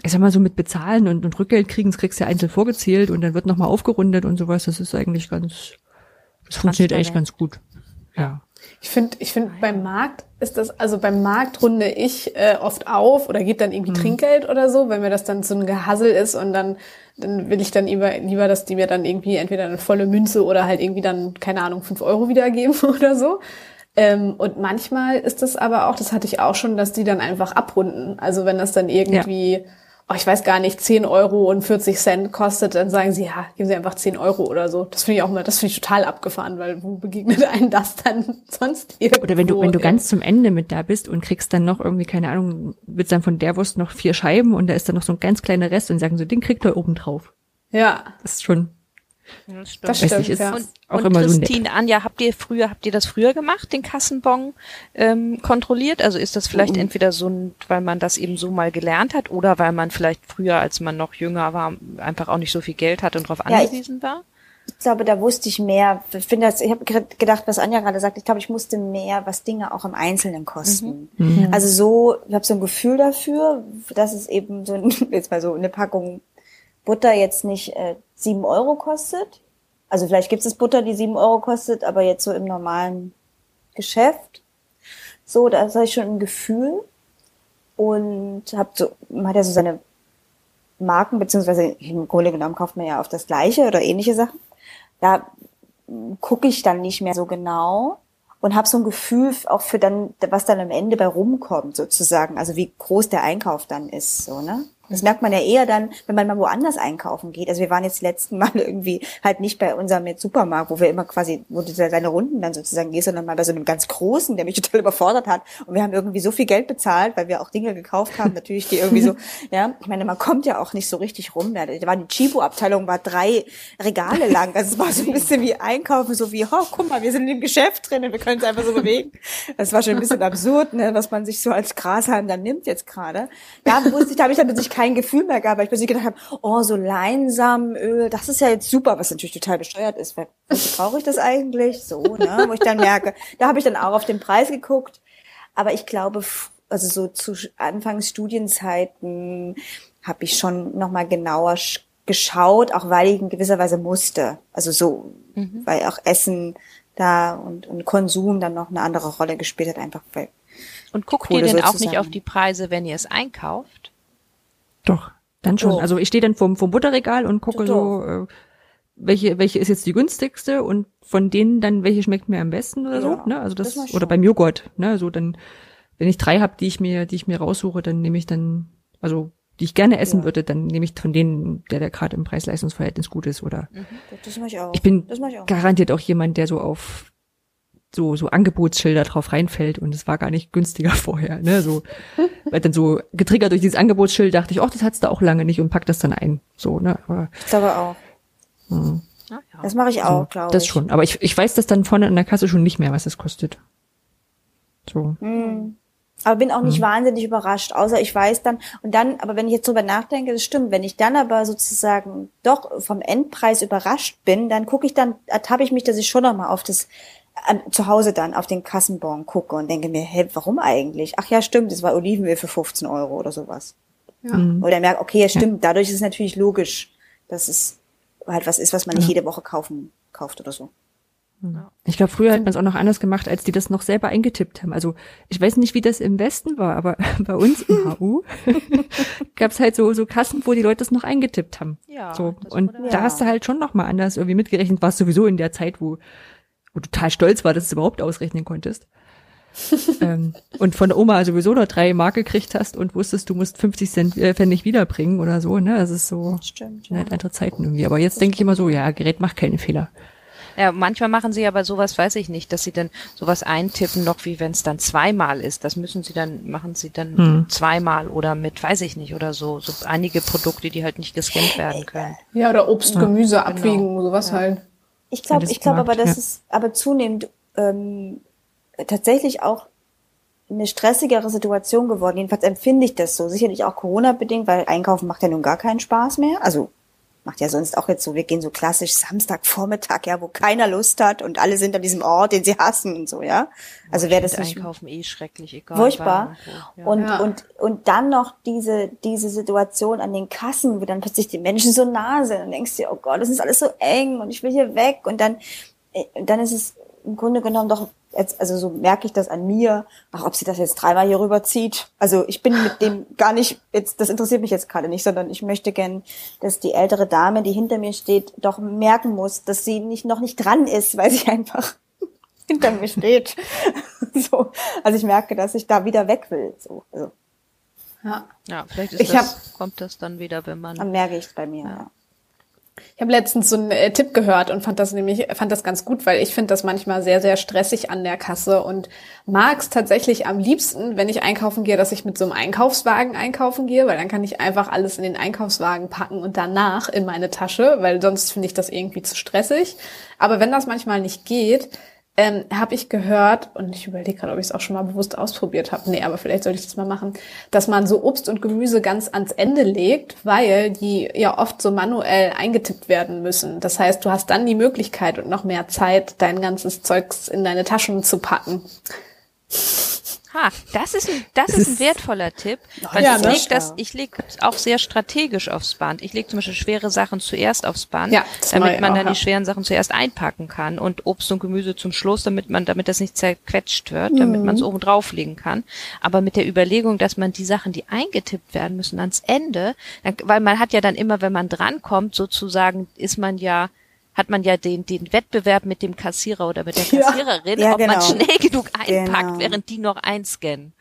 ich sag mal so mit Bezahlen und, und Rückgeld kriegen, das kriegst du ja einzeln vorgezählt und dann wird nochmal aufgerundet und sowas. Das ist eigentlich ganz, das funktioniert eigentlich ganz gut. Ja. Ich finde, ich finde, beim Markt ist das, also beim Markt runde ich äh, oft auf oder gebe dann irgendwie mhm. Trinkgeld oder so, wenn mir das dann so ein Gehassel ist und dann, dann will ich dann lieber, lieber, dass die mir dann irgendwie entweder eine volle Münze oder halt irgendwie dann, keine Ahnung, fünf Euro wiedergeben oder so. Ähm, und manchmal ist das aber auch, das hatte ich auch schon, dass die dann einfach abrunden. Also wenn das dann irgendwie, ja. Oh, ich weiß gar nicht, 10 Euro und 40 Cent kostet, dann sagen sie, ja, geben sie einfach 10 Euro oder so. Das finde ich auch mal, das finde ich total abgefahren, weil wo begegnet einem das dann sonst irgendwo? Oder wenn du, wenn du ganz zum Ende mit da bist und kriegst dann noch irgendwie, keine Ahnung, wird dann von der Wurst noch vier Scheiben und da ist dann noch so ein ganz kleiner Rest und sagen so, den kriegt ihr oben drauf. Ja. Das ist schon, das stimmt. Das stimmt, ist ja. Und, auch und immer Christine, so Anja, habt ihr früher, habt ihr das früher gemacht, den Kassenbon ähm, kontrolliert? Also ist das vielleicht mhm. entweder so, ein, weil man das eben so mal gelernt hat oder weil man vielleicht früher, als man noch jünger war, einfach auch nicht so viel Geld hat und darauf ja, angewiesen war? Ich glaube, da wusste ich mehr. Ich finde das, ich habe gedacht, was Anja gerade sagt, ich glaube, ich musste mehr, was Dinge auch im Einzelnen kosten. Mhm. Mhm. Also so, ich habe so ein Gefühl dafür, dass es eben so jetzt mal so eine Packung Butter jetzt nicht äh, sieben Euro kostet. Also vielleicht gibt es Butter, die sieben Euro kostet, aber jetzt so im normalen Geschäft. So, da habe ich schon ein Gefühl und habe so, man hat ja so seine Marken, beziehungsweise im Grunde genommen kauft man ja auf das Gleiche oder ähnliche Sachen. Da gucke ich dann nicht mehr so genau und habe so ein Gefühl auch für dann, was dann am Ende bei rumkommt sozusagen, also wie groß der Einkauf dann ist, so ne? Das merkt man ja eher dann, wenn man mal woanders einkaufen geht. Also wir waren jetzt die letzten Mal irgendwie halt nicht bei unserem jetzt Supermarkt, wo wir immer quasi, wo du deine Runden dann sozusagen gehst, sondern mal bei so einem ganz großen, der mich total überfordert hat. Und wir haben irgendwie so viel Geld bezahlt, weil wir auch Dinge gekauft haben, natürlich, die irgendwie so, ja, ich meine, man kommt ja auch nicht so richtig rum. Da war die Chibo-Abteilung, war drei Regale lang. Also es war so ein bisschen wie einkaufen, so wie, oh, guck mal, wir sind in dem Geschäft drin und wir können es einfach so bewegen. Das war schon ein bisschen absurd, ne, was man sich so als Grashalm dann nimmt jetzt gerade. Da wusste ich, da habe ich dann natürlich kein Gefühl mehr gehabt, weil ich plötzlich gedacht habe, oh, so Leinsamenöl, das ist ja jetzt super, was natürlich total besteuert ist. Wozu brauche ich das eigentlich? So, ne? Wo ich dann merke, da habe ich dann auch auf den Preis geguckt. Aber ich glaube, also so zu Anfangsstudienzeiten habe ich schon nochmal genauer geschaut, auch weil ich in gewisser Weise musste. Also so, mhm. weil auch Essen da und, und Konsum dann noch eine andere Rolle gespielt hat, einfach weil und guckt ihr denn auch nicht auf die Preise, wenn ihr es einkauft? Doch, dann schon. Oh. Also ich stehe dann vorm, vorm Butterregal und gucke so, äh, welche, welche ist jetzt die günstigste und von denen dann, welche schmeckt mir am besten oder ja, so, ne? Also das, das oder beim Joghurt, ne? So dann, wenn ich drei habe, die ich mir, die ich mir raussuche, dann nehme ich dann, also die ich gerne essen ja. würde, dann nehme ich von denen, der der gerade im Preis-Leistungs-Verhältnis gut ist oder. Mhm. Das mache ich auch. Ich bin ich auch. garantiert auch jemand, der so auf so so Angebotsschilder drauf reinfällt und es war gar nicht günstiger vorher, ne? So, weil dann so getriggert durch dieses Angebotsschild dachte ich, ach, das hat's da auch lange nicht und pack das dann ein, so ne? Aber, ich glaube auch. Hm. Ja. Das mache ich auch, so, glaube ich. Das schon, aber ich ich weiß das dann vorne an der Kasse schon nicht mehr, was das kostet. So. Hm. Aber bin auch nicht mhm. wahnsinnig überrascht, außer ich weiß dann, und dann, aber wenn ich jetzt drüber nachdenke, das stimmt, wenn ich dann aber sozusagen doch vom Endpreis überrascht bin, dann gucke ich dann, ertappe ich mich, dass ich schon nochmal auf das, zu Hause dann auf den Kassenbon gucke und denke mir, hä, warum eigentlich? Ach ja, stimmt, es war Olivenöl für 15 Euro oder sowas. Ja. Mhm. Oder merke, okay, ja, stimmt, ja. dadurch ist es natürlich logisch, dass es halt was ist, was man nicht jede Woche kaufen, kauft oder so. Ich glaube, früher hat man es auch noch anders gemacht, als die das noch selber eingetippt haben. Also ich weiß nicht, wie das im Westen war, aber bei uns im HU gab es halt so, so Kassen, wo die Leute das noch eingetippt haben. Ja, so. Und da ja. hast du halt schon noch mal anders irgendwie mitgerechnet, war sowieso in der Zeit, wo, wo du total stolz war, dass du es überhaupt ausrechnen konntest. ähm, und von der Oma sowieso noch drei Mark gekriegt hast und wusstest, du musst 50 Cent äh, Pfennig wiederbringen oder so, ne? Das ist so Stimmt, ja. halt andere Zeiten irgendwie. Aber jetzt denke ich immer so, ja, Gerät macht keine Fehler. Ja, manchmal machen sie aber sowas, weiß ich nicht, dass sie dann sowas eintippen, noch wie wenn es dann zweimal ist. Das müssen sie dann, machen sie dann hm. zweimal oder mit, weiß ich nicht, oder so, so einige Produkte, die halt nicht gescannt werden können. Ja, oder Obst, Gemüse ja, genau. abwiegen, genau. sowas ja. halt. Ich glaube, ich glaube aber, das ja. ist aber zunehmend ähm, tatsächlich auch eine stressigere Situation geworden. Jedenfalls empfinde ich das so. Sicherlich auch Corona-bedingt, weil Einkaufen macht ja nun gar keinen Spaß mehr. Also macht ja sonst auch jetzt so, wir gehen so klassisch Samstagvormittag, ja, wo keiner Lust hat und alle sind an diesem Ort, den sie hassen und so, ja. Also wäre das nicht einkaufen eh schrecklich, egal. Furchtbar. Ja. Und ja. und und dann noch diese diese Situation an den Kassen, wo dann plötzlich die Menschen so nah sind und denkst dir, oh Gott, das ist alles so eng und ich will hier weg und dann äh, dann ist es im Grunde genommen doch jetzt, also so merke ich das an mir, ach, ob sie das jetzt dreimal hier rüberzieht. Also ich bin mit dem gar nicht, jetzt, das interessiert mich jetzt gerade nicht, sondern ich möchte gern, dass die ältere Dame, die hinter mir steht, doch merken muss, dass sie nicht, noch nicht dran ist, weil sie einfach hinter mir steht. so. Also ich merke, dass ich da wieder weg will. So. Also. Ja. ja, vielleicht ist das, hab, kommt das dann wieder, wenn man. Dann merke ich es bei mir, ja. ja. Ich habe letztens so einen äh, Tipp gehört und fand das nämlich fand das ganz gut, weil ich finde das manchmal sehr sehr stressig an der Kasse und mag es tatsächlich am liebsten, wenn ich einkaufen gehe, dass ich mit so einem Einkaufswagen einkaufen gehe, weil dann kann ich einfach alles in den Einkaufswagen packen und danach in meine Tasche, weil sonst finde ich das irgendwie zu stressig. Aber wenn das manchmal nicht geht, ähm, habe ich gehört, und ich überlege gerade, ob ich es auch schon mal bewusst ausprobiert habe. Nee, aber vielleicht sollte ich das mal machen, dass man so Obst und Gemüse ganz ans Ende legt, weil die ja oft so manuell eingetippt werden müssen. Das heißt, du hast dann die Möglichkeit und noch mehr Zeit, dein ganzes Zeugs in deine Taschen zu packen. Ha, das ist ein, das ist ein wertvoller Tipp. Weil ja, ich ne? leg das, ich leg auch sehr strategisch aufs Band. Ich leg zum Beispiel schwere Sachen zuerst aufs Band, ja, damit man auch, dann ja. die schweren Sachen zuerst einpacken kann und Obst und Gemüse zum Schluss, damit man, damit das nicht zerquetscht wird, mhm. damit man es oben drauflegen kann. Aber mit der Überlegung, dass man die Sachen, die eingetippt werden müssen, ans Ende, weil man hat ja dann immer, wenn man drankommt, sozusagen, ist man ja hat man ja den, den Wettbewerb mit dem Kassierer oder mit der Kassiererin, ja, ja, ob genau. man schnell genug einpackt, genau. während die noch einscannen.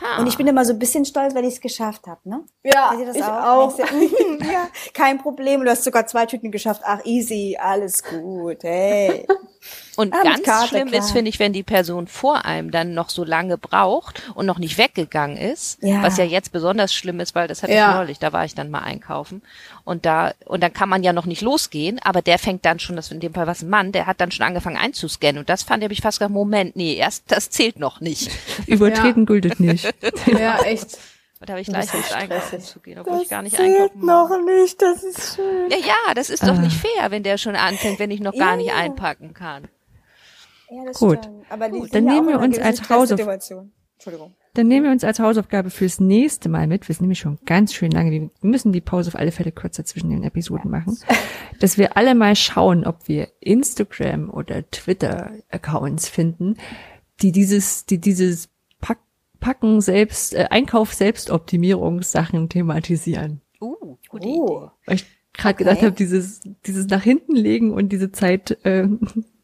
Ha. Und ich bin immer so ein bisschen stolz, wenn ich es geschafft habe, ne? Ja, ich auch. auch. ja, kein Problem. Du hast sogar zwei Tüten geschafft. Ach, easy, alles gut. Hey. Und ah, ganz Karte, schlimm klar. ist, finde ich, wenn die Person vor einem dann noch so lange braucht und noch nicht weggegangen ist, ja. was ja jetzt besonders schlimm ist, weil das hatte ja. ich neulich, da war ich dann mal einkaufen und da und dann kann man ja noch nicht losgehen, aber der fängt dann schon, das in dem Fall was ein Mann, der hat dann schon angefangen einzuscannen und das fand ich fast gesagt, Moment, nee, erst das zählt noch nicht. Übertreten ja. gültet nicht. ja, echt. Und da habe ich gleich Lust einkaufen zu gehen, obwohl das ich gar nicht einkaufen noch nicht, das ist schön. Ja, ja, das ist doch nicht ah. fair, wenn der schon anfängt, wenn ich noch gar nicht einpacken kann. Ja, das Gut. Stimmt. Aber Gut, dann nehmen wir uns als Hausaufgabe. Dann nehmen wir uns als Hausaufgabe fürs nächste Mal mit. Wir sind nämlich schon ganz schön lange. Wir müssen die Pause auf alle Fälle kürzer zwischen den Episoden machen. Dass wir alle mal schauen, ob wir Instagram oder Twitter Accounts finden, die dieses, die dieses Pack, Packen selbst, äh, Einkauf Selbstoptimierungssachen thematisieren. Uh, gute uh. Idee. Ich gerade okay. gedacht habe, dieses, dieses nach hinten legen und diese Zeit, äh,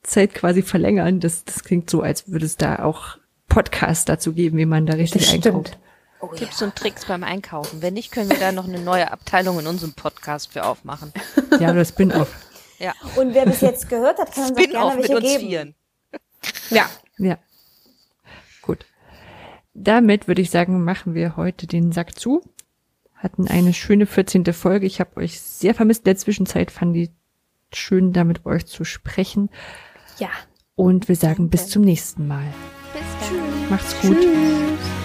Zeit quasi verlängern, das, das klingt so, als würde es da auch Podcasts dazu geben, wie man da richtig einkauft. Oh, Tipps ja. und Tricks beim Einkaufen. Wenn nicht, können wir da noch eine neue Abteilung in unserem Podcast für aufmachen. Ja, das Spin-off. Ja. Und wer bis jetzt gehört hat, kann uns auch gerne welche mit uns geben. Vieren. Ja. Ja. Gut. Damit würde ich sagen, machen wir heute den Sack zu. Hatten eine schöne 14. Folge. Ich habe euch sehr vermisst. In der Zwischenzeit fand ich schön, da mit euch zu sprechen. Ja. Und wir sagen bis zum nächsten Mal. Bis dann. Macht's gut. Tschüss.